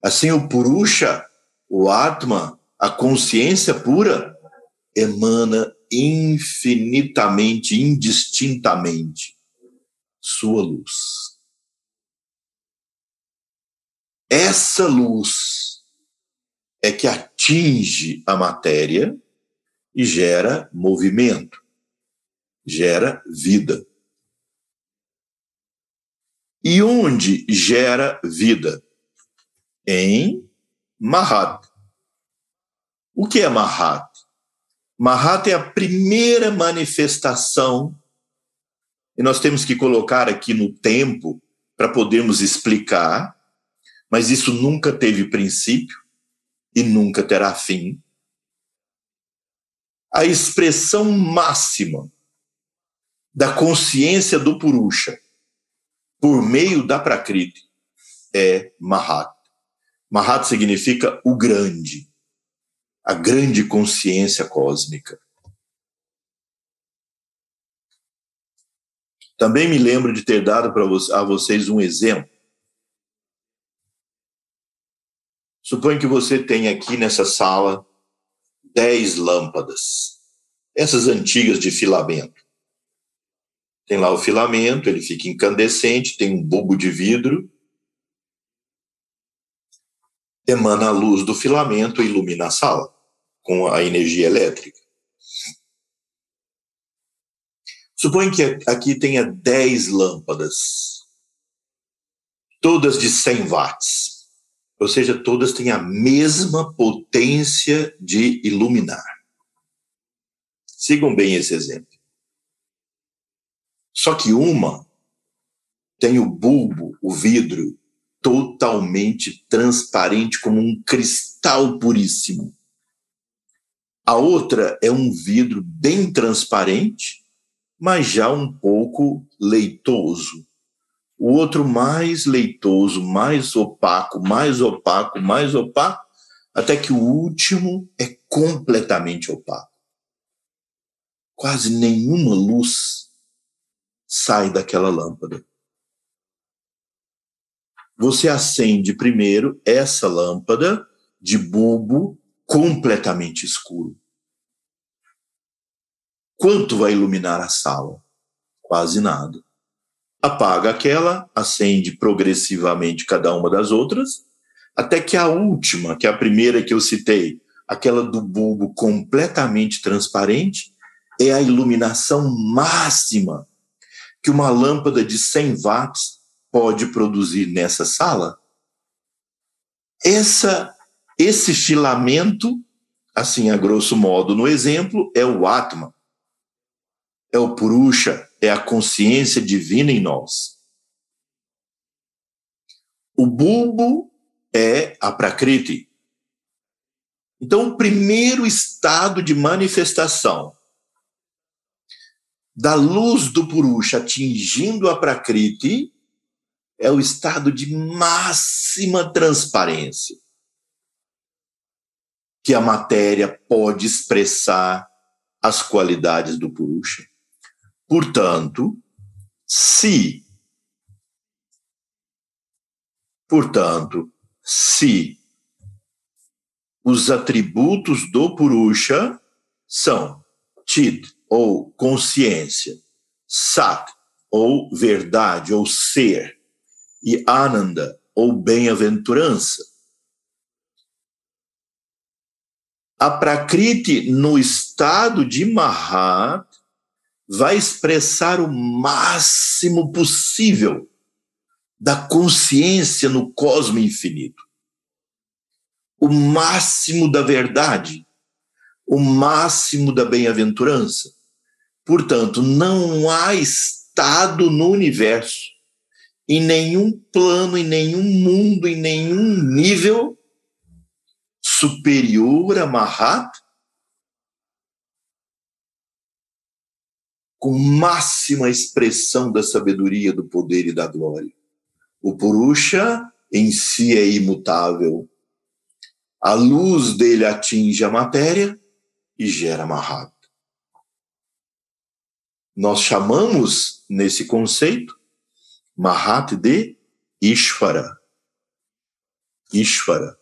Assim, o Purusha, o Atma, a consciência pura, emana infinitamente, indistintamente sua luz. Essa luz é que atinge a matéria e gera movimento, gera vida. E onde gera vida? em Mahat. O que é Mahat? Mahat é a primeira manifestação, e nós temos que colocar aqui no tempo para podermos explicar, mas isso nunca teve princípio e nunca terá fim. A expressão máxima da consciência do Purusha por meio da Prakriti é Mahat. Mahat significa o grande, a grande consciência cósmica. Também me lembro de ter dado para a vocês um exemplo. Suponho que você tem aqui nessa sala dez lâmpadas, essas antigas de filamento. Tem lá o filamento, ele fica incandescente, tem um bulbo de vidro, emana a luz do filamento e ilumina a sala com a energia elétrica. Suponha que aqui tenha 10 lâmpadas, todas de 100 watts, ou seja, todas têm a mesma potência de iluminar. Sigam bem esse exemplo. Só que uma tem o bulbo, o vidro, totalmente transparente, como um cristal puríssimo. A outra é um vidro bem transparente, mas já um pouco leitoso. O outro mais leitoso, mais opaco, mais opaco, mais opaco, até que o último é completamente opaco. Quase nenhuma luz sai daquela lâmpada. Você acende primeiro essa lâmpada de bulbo completamente escuro. Quanto vai iluminar a sala? Quase nada. Apaga aquela, acende progressivamente cada uma das outras, até que a última, que é a primeira que eu citei, aquela do bulbo completamente transparente, é a iluminação máxima que uma lâmpada de 100 watts pode produzir nessa sala. Essa, esse filamento, assim a grosso modo no exemplo, é o Atma é o Purusha, é a consciência divina em nós. O bulbo é a Prakriti. Então, o primeiro estado de manifestação da luz do Purusha atingindo a Prakriti é o estado de máxima transparência que a matéria pode expressar as qualidades do Purusha. Portanto, se portanto, se os atributos do Purusha são Chit, ou consciência, Sat, ou verdade, ou ser, e Ananda, ou bem-aventurança. A Prakriti, no estado de Mahat, vai expressar o máximo possível da consciência no cosmo infinito. O máximo da verdade, o máximo da bem-aventurança. Portanto, não há estado no universo, em nenhum plano, em nenhum mundo, em nenhum nível superior a Mahat com máxima expressão da sabedoria, do poder e da glória. O Purusha em si é imutável. A luz dele atinge a matéria e gera Mahat. Nós chamamos, nesse conceito, Mahat de Ishvara. Ishvara,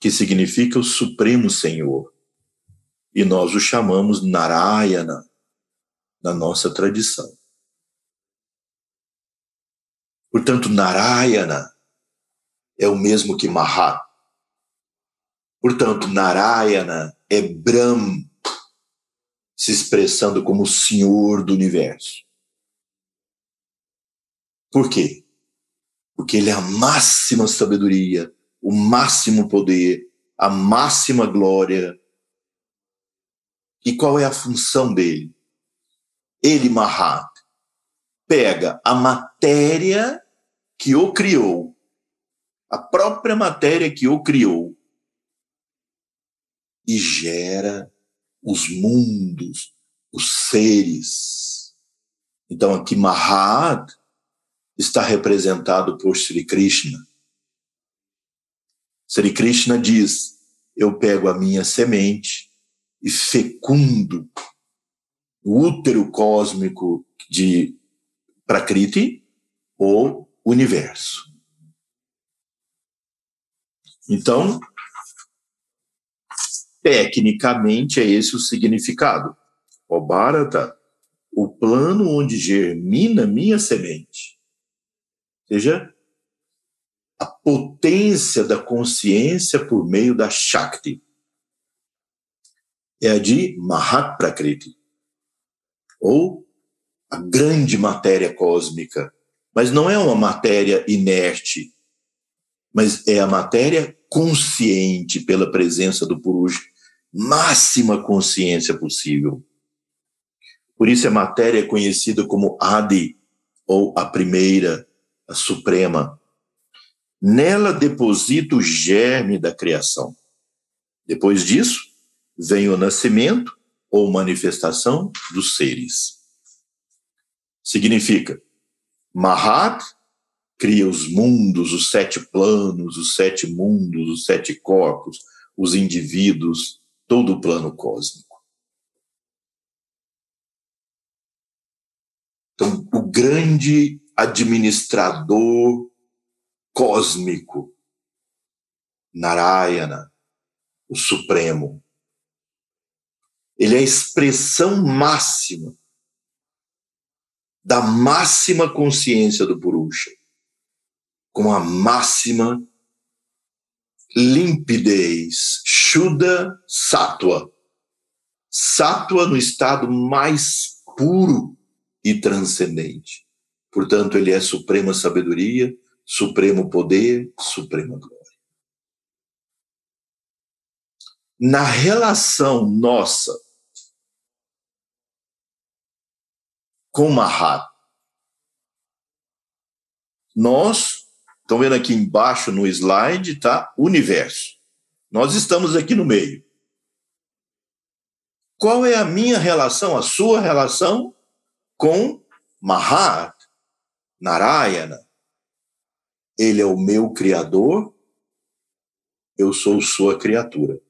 que significa o Supremo Senhor. E nós o chamamos Narayana, na nossa tradição. Portanto, Narayana é o mesmo que Mahat. Portanto, Narayana é Brahm se expressando como o Senhor do universo. Por quê? Porque ele é a máxima sabedoria, o máximo poder, a máxima glória. E qual é a função dele? Ele, Mahat, pega a matéria que o criou, a própria matéria que o criou, e gera os mundos, os seres. Então aqui Mahat está representado por Sri Krishna. Sri Krishna diz: Eu pego a minha semente e fecundo o útero cósmico de Prakriti ou universo. Então, tecnicamente é esse o significado. O Bharata, o plano onde germina minha semente. Ou seja, a potência da consciência por meio da Shakti. É a de Mahat Prakriti ou a grande matéria cósmica. Mas não é uma matéria inerte, mas é a matéria consciente pela presença do Purusha, máxima consciência possível. Por isso a matéria é conhecida como Adi, ou a primeira, a suprema. Nela deposita o germe da criação. Depois disso, vem o nascimento ou manifestação dos seres. significa Mahat cria os mundos, os sete planos, os sete mundos, os sete corpos, os indivíduos, todo o plano cósmico. Então, o grande administrador cósmico, Narayana, o Supremo, ele é a expressão máxima da máxima consciência do Purusha, com a máxima limpidez, Shuddha Sattva. Sattva no estado mais puro e transcendente. Portanto, ele é suprema sabedoria, supremo poder, suprema glória. Na relação nossa com Mahat, nós, estão vendo aqui embaixo no slide, tá? Universo. Nós estamos aqui no meio. Qual é a minha relação, a sua relação com Mahat, Narayana. Ele é o meu criador, eu sou sua criatura.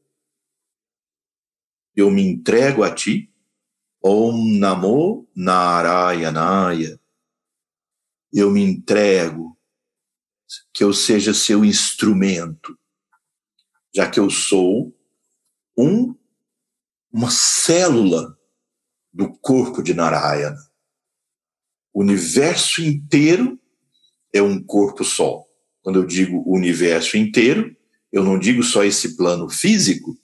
Eu me entrego a ti, Om Namo Narayanaya. Eu me entrego, que eu seja seu instrumento, já que eu sou um, uma célula do corpo de Narayana. O universo inteiro é um corpo só. Quando eu digo universo inteiro, eu não digo só esse plano físico.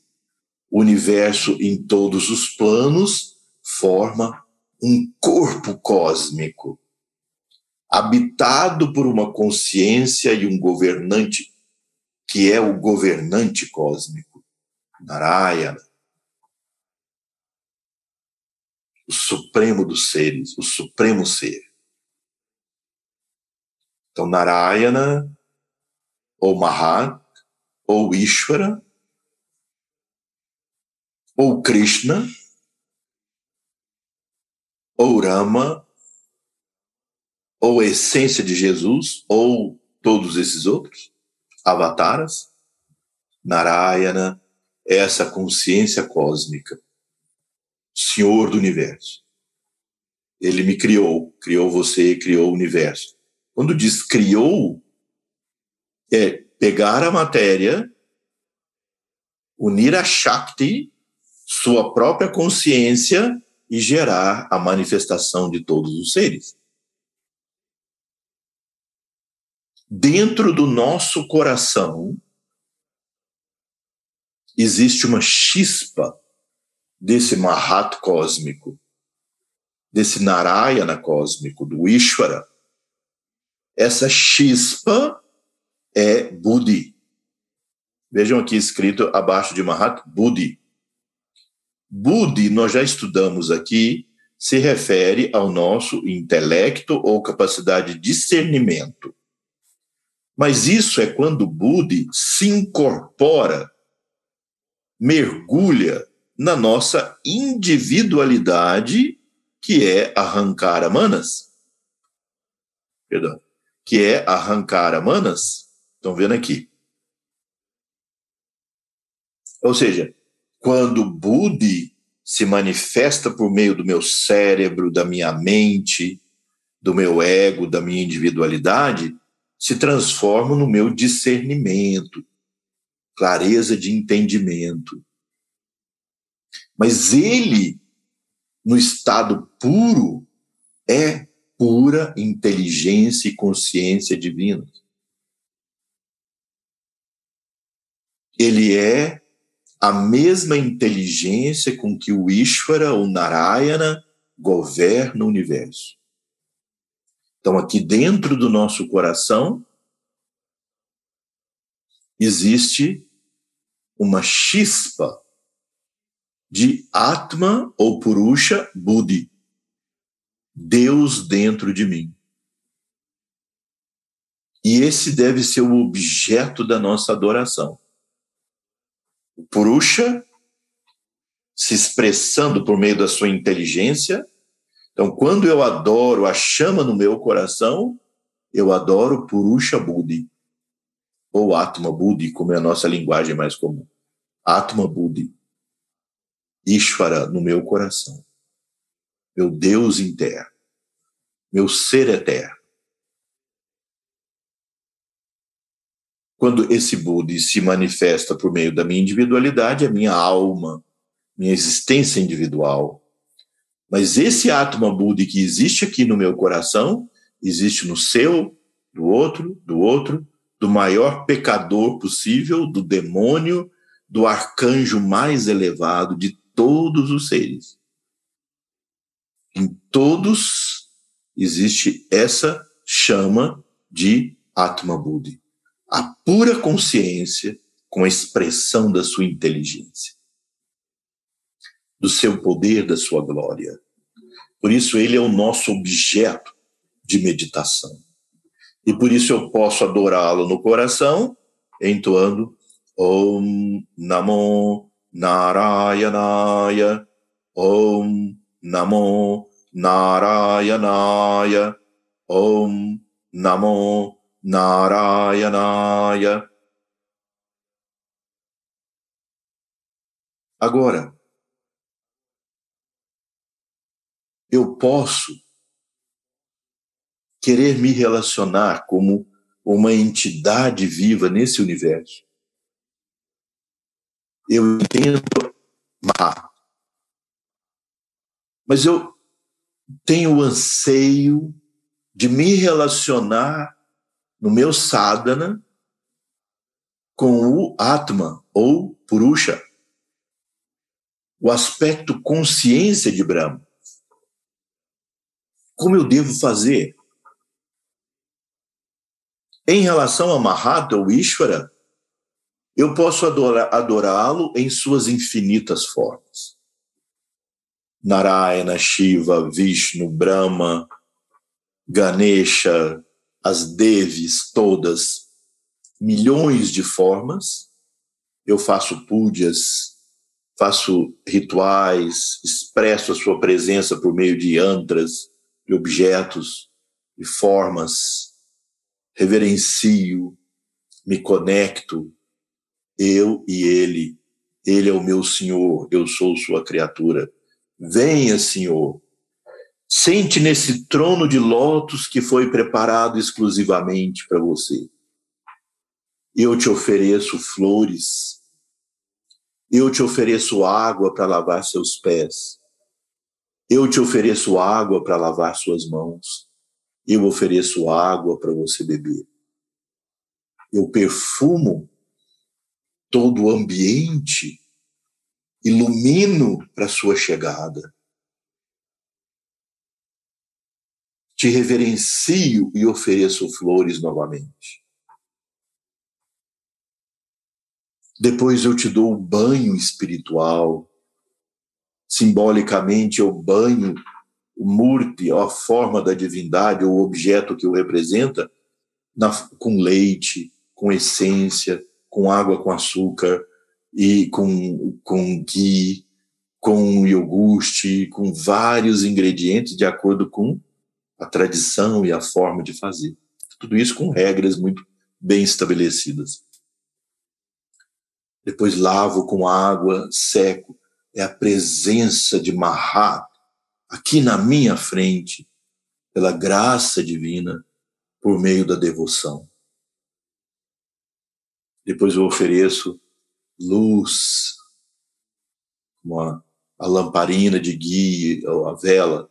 O universo em todos os planos forma um corpo cósmico, habitado por uma consciência e um governante, que é o governante cósmico, Narayana. o supremo dos seres, o supremo ser. Então, Narayana, ou Mahat, ou Ishvara, ou Krishna, ou Rama, ou essência de Jesus, ou todos esses outros avataras, Narayana, essa consciência cósmica Senhor do universo. Ele me criou, criou você, criou o universo. Quando diz criou, é pegar a matéria, unir a Shakti, sua própria consciência, e gerar a manifestação de todos os seres. Dentro do nosso coração existe uma chispa desse Mahat cósmico, desse Narayana cósmico, do Ishvara. Essa chispa é Buddhi. Vejam aqui escrito abaixo de Mahat, Buddhi. Buddhi, nós já estudamos aqui, se refere ao nosso intelecto ou capacidade de discernimento. Mas isso é quando Buddhi se incorpora, mergulha na nossa individualidade, que é arrancar a manas. Perdão. Que é arrancar a manas. Estão vendo aqui. Ou seja, quando Budi se manifesta por meio do meu cérebro, da minha mente, do meu ego, da minha individualidade, se transforma no meu discernimento, clareza de entendimento. Mas ele, no estado puro, é pura inteligência e consciência divina. Ele é a mesma inteligência com que o Ishvara, o Narayana, governa o universo. Então, aqui dentro do nosso coração, existe uma chispa de Atma ou Purusha Buddhi, Deus dentro de mim. E esse deve ser o objeto da nossa adoração. Purusha se expressando por meio da sua inteligência. Então, quando eu adoro a chama no meu coração, eu adoro Purusha Buddhi, ou Atma Buddhi, como é a nossa linguagem mais comum. Atma Buddhi. Ishvara no meu coração. Meu Deus interno. Meu ser eterno. Quando esse Buddhi se manifesta por meio da minha individualidade, a minha alma, minha existência individual. Mas esse Atma Buddhi que existe aqui no meu coração, existe no seu, do outro, do outro, do maior pecador possível, do demônio, do arcanjo mais elevado de todos os seres. Em todos existe essa chama de Atma Buddhi, a pura consciência com a expressão da sua inteligência, do seu poder, da sua glória. Por isso, ele é o nosso objeto de meditação. E por isso eu posso adorá-lo no coração, entoando Om Namo Narayanaya, Om Namo Narayanaya, Om Namo Narayanaya. Agora, eu posso querer me relacionar como uma entidade viva nesse universo. Eu entendo má. Mas eu tenho o anseio de me relacionar no meu sadhana com o Atma ou Purusha, o aspecto consciência de Brahma. Como eu devo fazer? Em relação a Mahata ou Ishvara, eu posso adorá-lo em suas infinitas formas. Narayana, Shiva, Vishnu, Brahma, Ganesha, as Devis, todas, milhões de formas. Eu faço púdias, faço rituais, expresso a sua presença por meio de yantras, de objetos, de formas reverencio, me conecto, eu e ele. Ele é o meu Senhor, eu sou sua criatura. Venha, Senhor. Sente nesse trono de lótus que foi preparado exclusivamente para você. Eu te ofereço flores. Eu te ofereço água para lavar seus pés. Eu te ofereço água para lavar suas mãos eu ofereço água para você beber. Eu perfumo todo o ambiente, ilumino para sua chegada. Te reverencio e ofereço flores novamente. Depois eu te dou o banho espiritual. Simbolicamente, eu banho o murti, a forma da divindade, o objeto que o representa, na, com leite, com essência, com água com açúcar, e com, com ghee, com iogurte, com vários ingredientes de acordo com a tradição e a forma de fazer. Tudo isso com regras muito bem estabelecidas. Depois lavo com água, seco. É a presença de Mahat, aqui na minha frente, pela graça divina, por meio da devoção. Depois eu ofereço luz, uma, a lamparina de guia, a vela.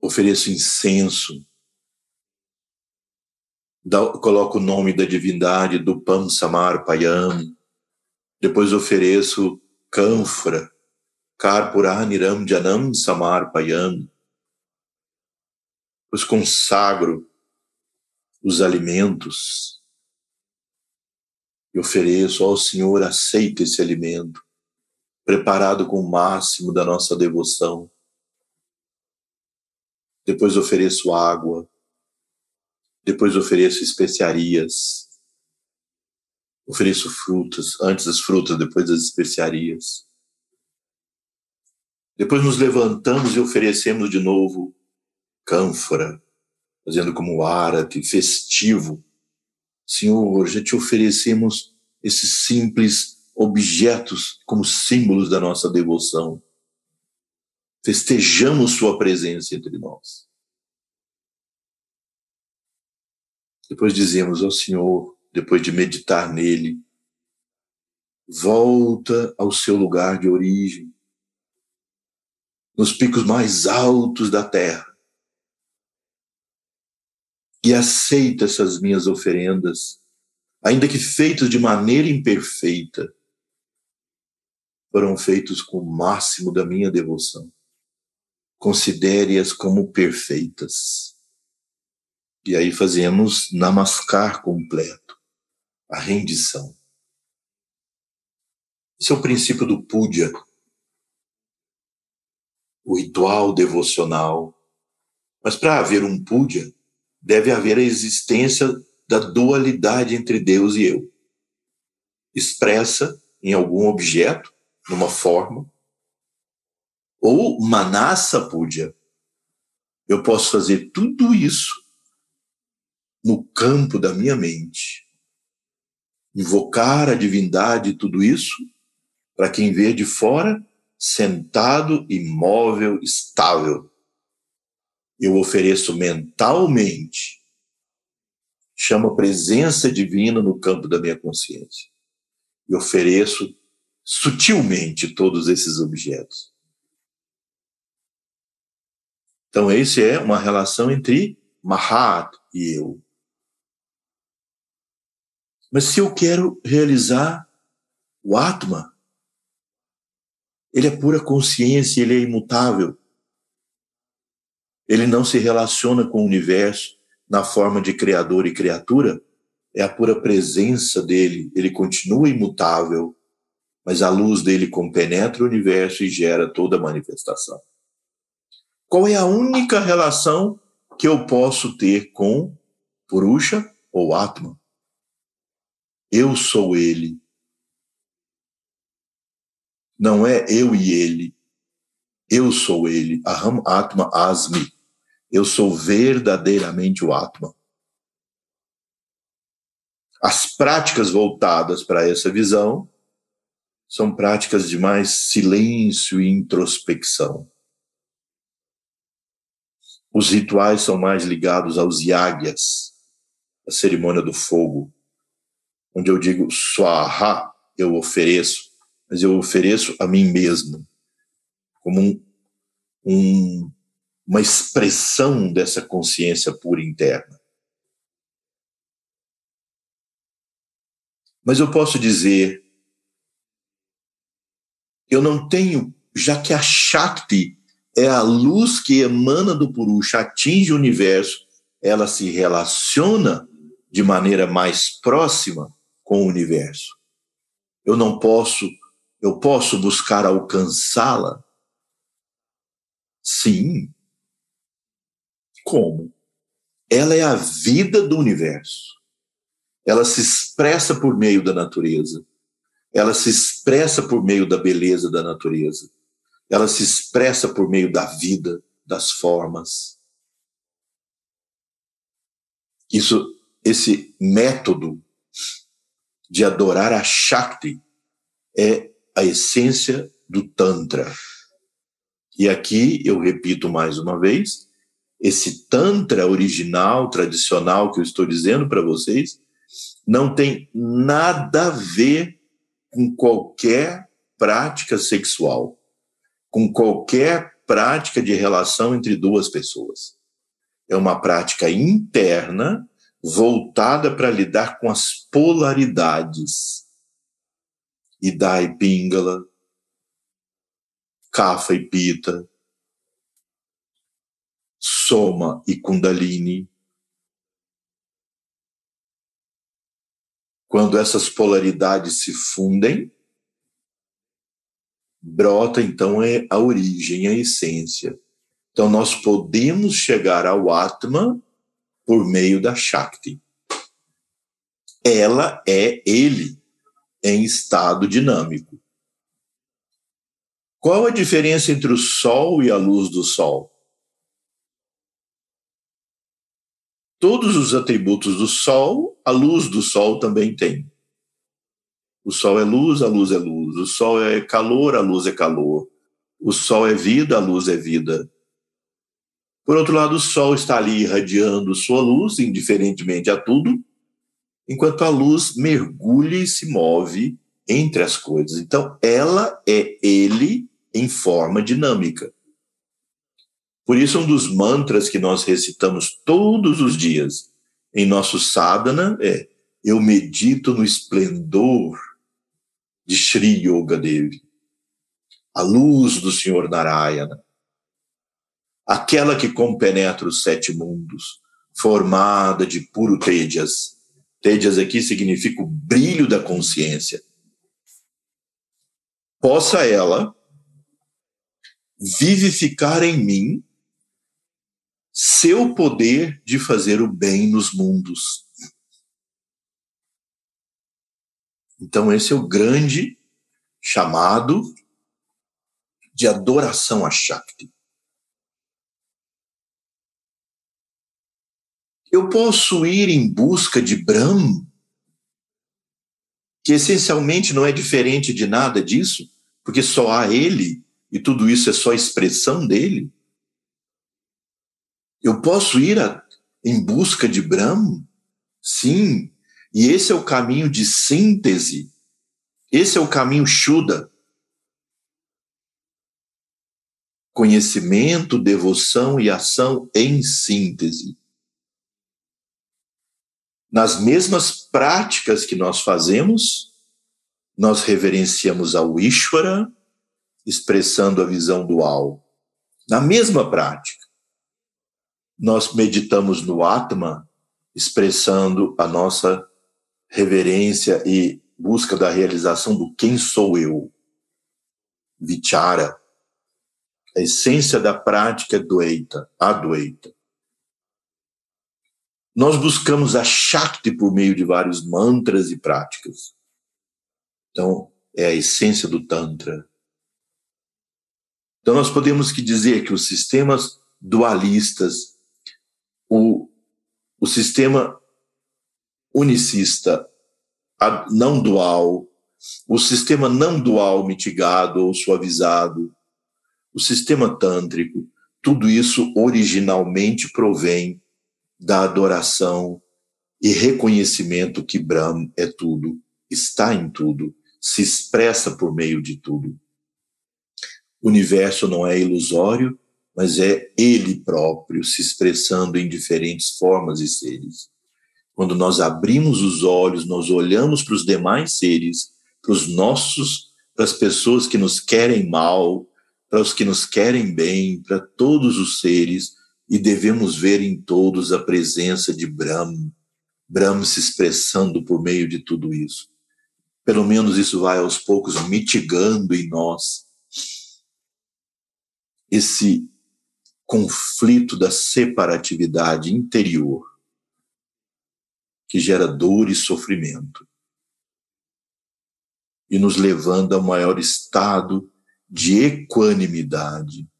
Ofereço incenso. Da, coloco o nome da divindade do Pam Samar Payam. Depois ofereço cânfora, Karpuraniram Janam Samarpayam. Pois consagro os alimentos e ofereço ao Senhor, aceita esse alimento, preparado com o máximo da nossa devoção. Depois ofereço água, depois ofereço especiarias, ofereço frutas, antes das frutas, depois das especiarias. Depois nos levantamos e oferecemos de novo cânfora, fazendo como árate festivo. Senhor, já te oferecemos esses simples objetos como símbolos da nossa devoção. Festejamos Sua presença entre nós. Depois dizemos ao Senhor, depois de meditar nele, volta ao seu lugar de origem, nos picos mais altos da terra, e aceita essas minhas oferendas, ainda que feitas de maneira imperfeita, foram feitos com o máximo da minha devoção. Considere-as como perfeitas. E aí fazemos namaskar completo, a rendição. Esse é o princípio do puja, o ritual devocional. Mas para haver um puja, deve haver a existência da dualidade entre Deus e eu, expressa em algum objeto, numa forma, ou manasa puja. Eu posso fazer tudo isso no campo da minha mente, invocar a divindade, tudo isso para quem vê de fora, sentado, imóvel, estável. Eu ofereço mentalmente, chamo presença divina no campo da minha consciência. E ofereço sutilmente todos esses objetos. Então, esse é uma relação entre Mahat e eu. Mas se eu quero realizar o Atma, ele é pura consciência, ele é imutável. Ele não se relaciona com o universo na forma de criador e criatura, é a pura presença dele, ele continua imutável, mas a luz dele compenetra o universo e gera toda a manifestação. Qual é a única relação que eu posso ter com Purusha ou Atma? Eu sou ele, não é eu e ele. Eu sou ele. Aham Atma Asmi. Eu sou verdadeiramente o Atma. As práticas voltadas para essa visão são práticas de mais silêncio e introspecção. Os rituais são mais ligados aos yagyas, a cerimônia do fogo, onde eu digo swaha, eu ofereço, mas eu ofereço a mim mesmo como um, um, uma expressão dessa consciência pura interna. Mas eu posso dizer, eu não tenho, já que a Shakti é a luz que emana do Purusha, atinge o universo, ela se relaciona de maneira mais próxima com o universo. Eu não posso eu posso buscar alcançá-la? Sim. Como? Ela é a vida do universo. Ela se expressa por meio da natureza. Ela se expressa por meio da beleza da natureza. Ela se expressa por meio da vida, das formas. Isso, esse método de adorar a Shakti é a essência do Tantra. E aqui eu repito mais uma vez, esse Tantra original, tradicional que eu estou dizendo para vocês, não tem nada a ver com qualquer prática sexual, com qualquer prática de relação entre duas pessoas. É uma prática interna voltada para lidar com as polaridades Ida e Pingala, Kafa e Pita, Soma e Kundalini. Quando essas polaridades se fundem, brota então é a origem, a essência. Então nós podemos chegar ao Atma por meio da Shakti. Ela é ele em estado dinâmico. Qual a diferença entre o sol e a luz do sol? Todos os atributos do sol, a luz do sol também tem. O sol é luz, a luz é luz. O sol é calor, a luz é calor. O sol é vida, a luz é vida. Por outro lado, o sol está ali irradiando sua luz, indiferentemente a tudo, enquanto a luz mergulha e se move entre as coisas. Então, ela é ele em forma dinâmica. Por isso, um dos mantras que nós recitamos todos os dias em nosso sadhana é: Eu medito no esplendor de Sri Yoga Devi, a luz do Senhor Narayana, aquela que compenetra os sete mundos, formada de puro Tejas. Tejas aqui significa o brilho da consciência. Possa ela vivificar em mim seu poder de fazer o bem nos mundos. Então, esse é o grande chamado de adoração a Shakti. Eu posso ir em busca de Brahm, que essencialmente não é diferente de nada disso, porque só há ele e tudo isso é só expressão dele? Eu posso ir a, em busca de Brahma? Sim, e esse é o caminho de síntese, esse é o caminho Shuddha. Conhecimento, devoção e ação em síntese. Nas mesmas práticas que nós fazemos, nós reverenciamos ao Ishvara, expressando a visão dual. Na mesma prática, nós meditamos no Atma, expressando a nossa reverência e busca da realização do quem sou eu. Vichara. A essência da prática é Dwaita, Adwaita. Nós buscamos a Shakti por meio de vários mantras e práticas. Então, é a essência do Tantra. Então, nós podemos que dizer que os sistemas dualistas, o, o sistema unicista não dual, o sistema não dual mitigado ou suavizado, o sistema tântrico, tudo isso originalmente provém da adoração e reconhecimento que Brahma é tudo, está em tudo, se expressa por meio de tudo. O universo não é ilusório, mas é ele próprio se expressando em diferentes formas e seres. Quando nós abrimos os olhos, nós olhamos para os demais seres, para os nossos, para as pessoas que nos querem mal, para os que nos querem bem, para todos os seres, e devemos ver em todos a presença de Brahma, Brahma se expressando por meio de tudo isso. Pelo menos isso vai aos poucos mitigando em nós esse conflito da separatividade interior que gera dor e sofrimento e nos levando ao maior estado de equanimidade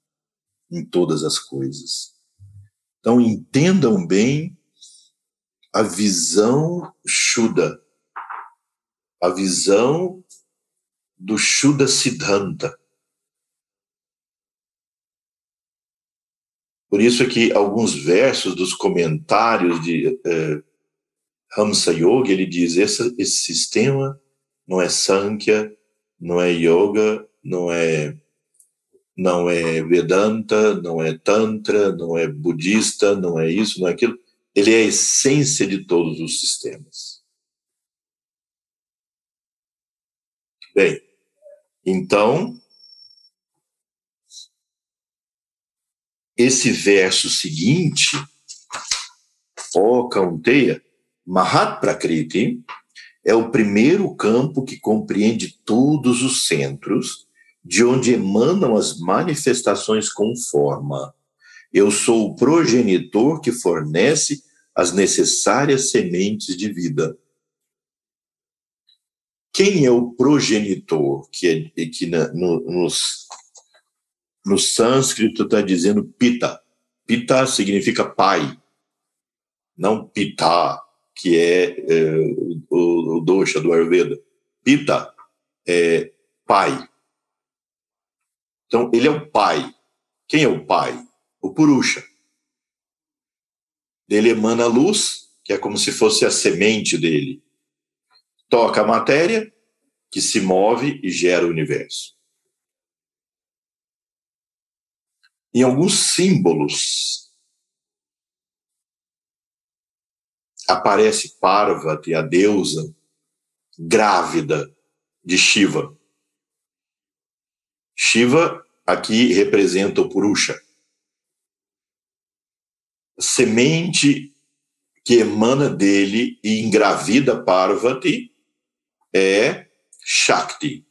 em todas as coisas. Então entendam bem a visão Shuddha, a visão do Shuddha Siddhanta. Por isso que alguns versos dos comentários de eh, Hamsa Yoga, ele diz, esse, esse sistema não é Sankhya, não é Yoga, não é não é Vedanta, não é Tantra, não é budista, não é isso, não é aquilo. Ele é a essência de todos os sistemas. Bem, então, esse verso seguinte, ó Kaunteya, Mahat Prakriti é o primeiro campo que compreende todos os centros, de onde emanam as manifestações com forma. Eu sou o progenitor que fornece as necessárias sementes de vida. Quem é o progenitor que, é, que na, no, nos no sânscrito está dizendo pita. Pita significa pai, não pita, que é, é o, o dosha do Ayurveda. Pita é pai. Então, ele é o pai. Quem é o pai? O Purusha. Dele emana a luz, que é como se fosse a semente dele. Toca a matéria, que se move e gera o universo. Em alguns símbolos, aparece Parvati, a deusa grávida de Shiva. Shiva aqui representa o Purusha. Semente que emana dele e engravida Parvati é Shakti.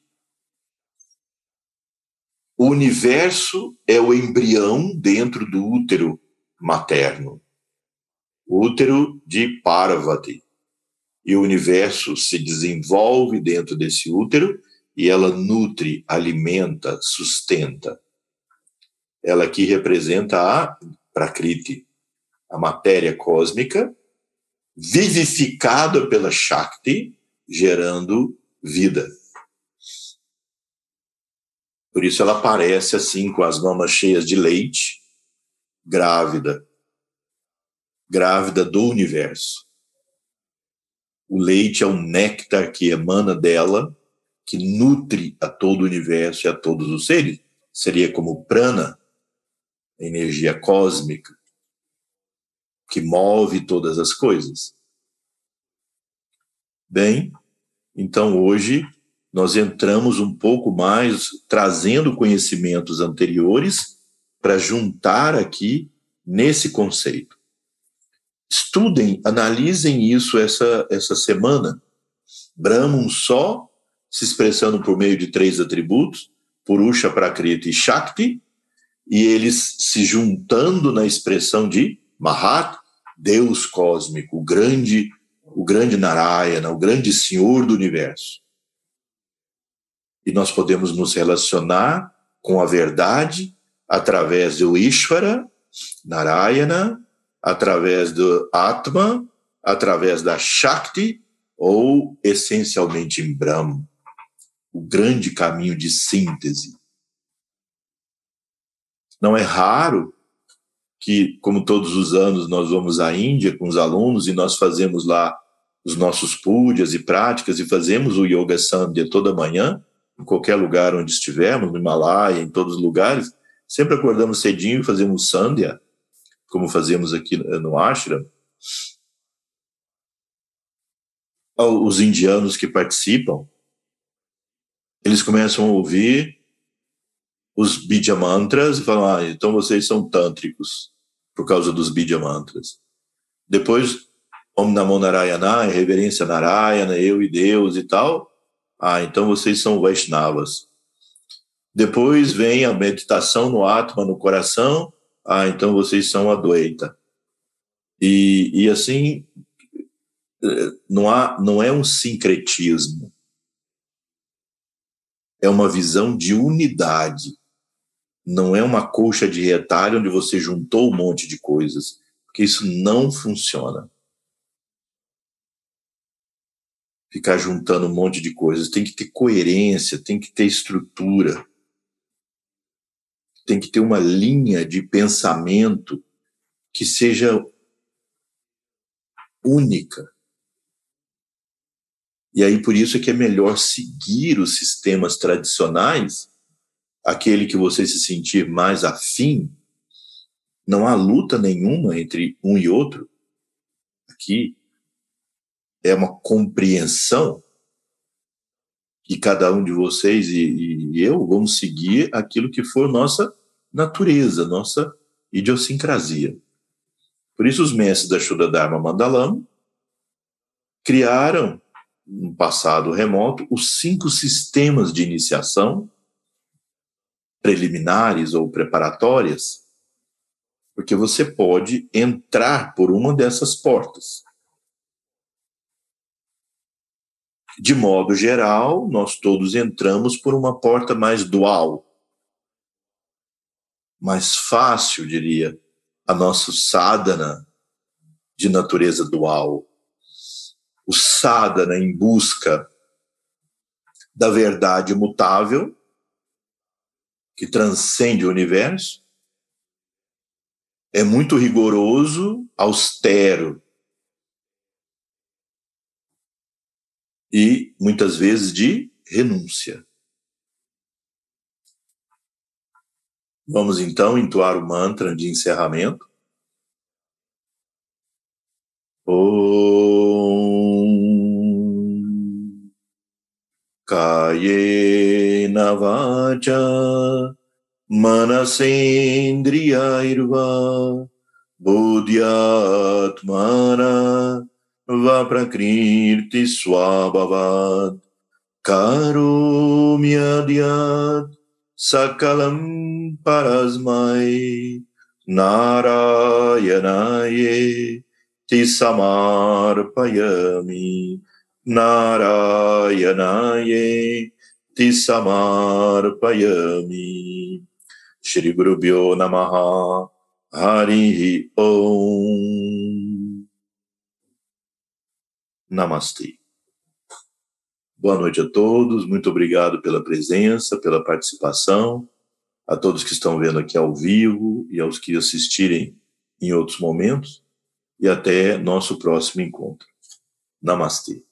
O universo é o embrião dentro do útero materno, útero de Parvati. E o universo se desenvolve dentro desse útero e ela nutre, alimenta, sustenta. Ela aqui representa a Prakriti, a matéria cósmica, vivificada pela Shakti, gerando vida. Por isso ela aparece assim, com as mamas cheias de leite, grávida. Grávida do universo. O leite é um néctar que emana dela, que nutre a todo o universo e a todos os seres. Seria como prana, energia cósmica, que move todas as coisas. Bem, então hoje nós entramos um pouco mais trazendo conhecimentos anteriores para juntar aqui nesse conceito. Estudem, analisem isso essa, essa semana. Brahman só se expressando por meio de três atributos, Purusha, Prakriti e Shakti, e eles se juntando na expressão de Mahat, Deus cósmico, o grande, o grande Narayana, o grande Senhor do universo e nós podemos nos relacionar com a verdade através do Ishvara, Narayana, através do Atma, através da Shakti ou essencialmente em Brahma, o grande caminho de síntese. Não é raro que, como todos os anos, nós vamos à Índia com os alunos e nós fazemos lá os nossos pujas e práticas e fazemos o Yoga Sandhya toda manhã em qualquer lugar onde estivermos, no Himalaia, em todos os lugares, sempre acordamos cedinho e fazemos sandhya, como fazemos aqui no ashram. Os indianos que participam, eles começam a ouvir os Bija Mantras e falam, ah, então vocês são tântricos, por causa dos Bija Mantras. Depois, Om Namo Narayana, reverência Narayana, eu e Deus e tal, ah, então vocês são Vaishnavas. Depois vem a meditação no Atma, no coração. Ah, então vocês são Advaita. E, e assim, não, há, não é um sincretismo. É uma visão de unidade. Não é uma colcha de retalho onde você juntou um monte de coisas. Porque isso não funciona. ficar juntando um monte de coisas. Tem que ter coerência, tem que ter estrutura, tem que ter uma linha de pensamento que seja única. E aí por isso é que é melhor seguir os sistemas tradicionais, aquele que você se sentir mais afim. Não há luta nenhuma entre um e outro. Aqui é uma compreensão que cada um de vocês e, e, eu vamos seguir aquilo que for nossa natureza, nossa idiosincrasia. Por isso os mestres da Shuddha Dharma Mandalam criaram, no passado remoto, os cinco sistemas de iniciação preliminares ou preparatórias, porque você pode entrar por uma dessas portas. De modo geral, nós todos entramos por uma porta mais dual. mais fácil, diria, a nosso sadhana de natureza dual. O sadhana em busca da verdade mutável, que transcende o universo, é muito rigoroso, austero e muitas vezes de renúncia. Vamos então entoar o mantra de encerramento. Om Kayena Vacha Manasendriyairva Bodhyatmana Vaprakirti Swabhavad Karomi Adyat Sakalam Parasmai Narayanaye Tisamarpayami Narayanaye Tisamarpayami Shri Guru Bhyo Namaha. Harihi Om Namastê Boa noite a todos, muito obrigado pela presença, pela participação, a todos que estão vendo aqui ao vivo e aos que assistirem em outros momentos, e até nosso próximo encontro. Namastê.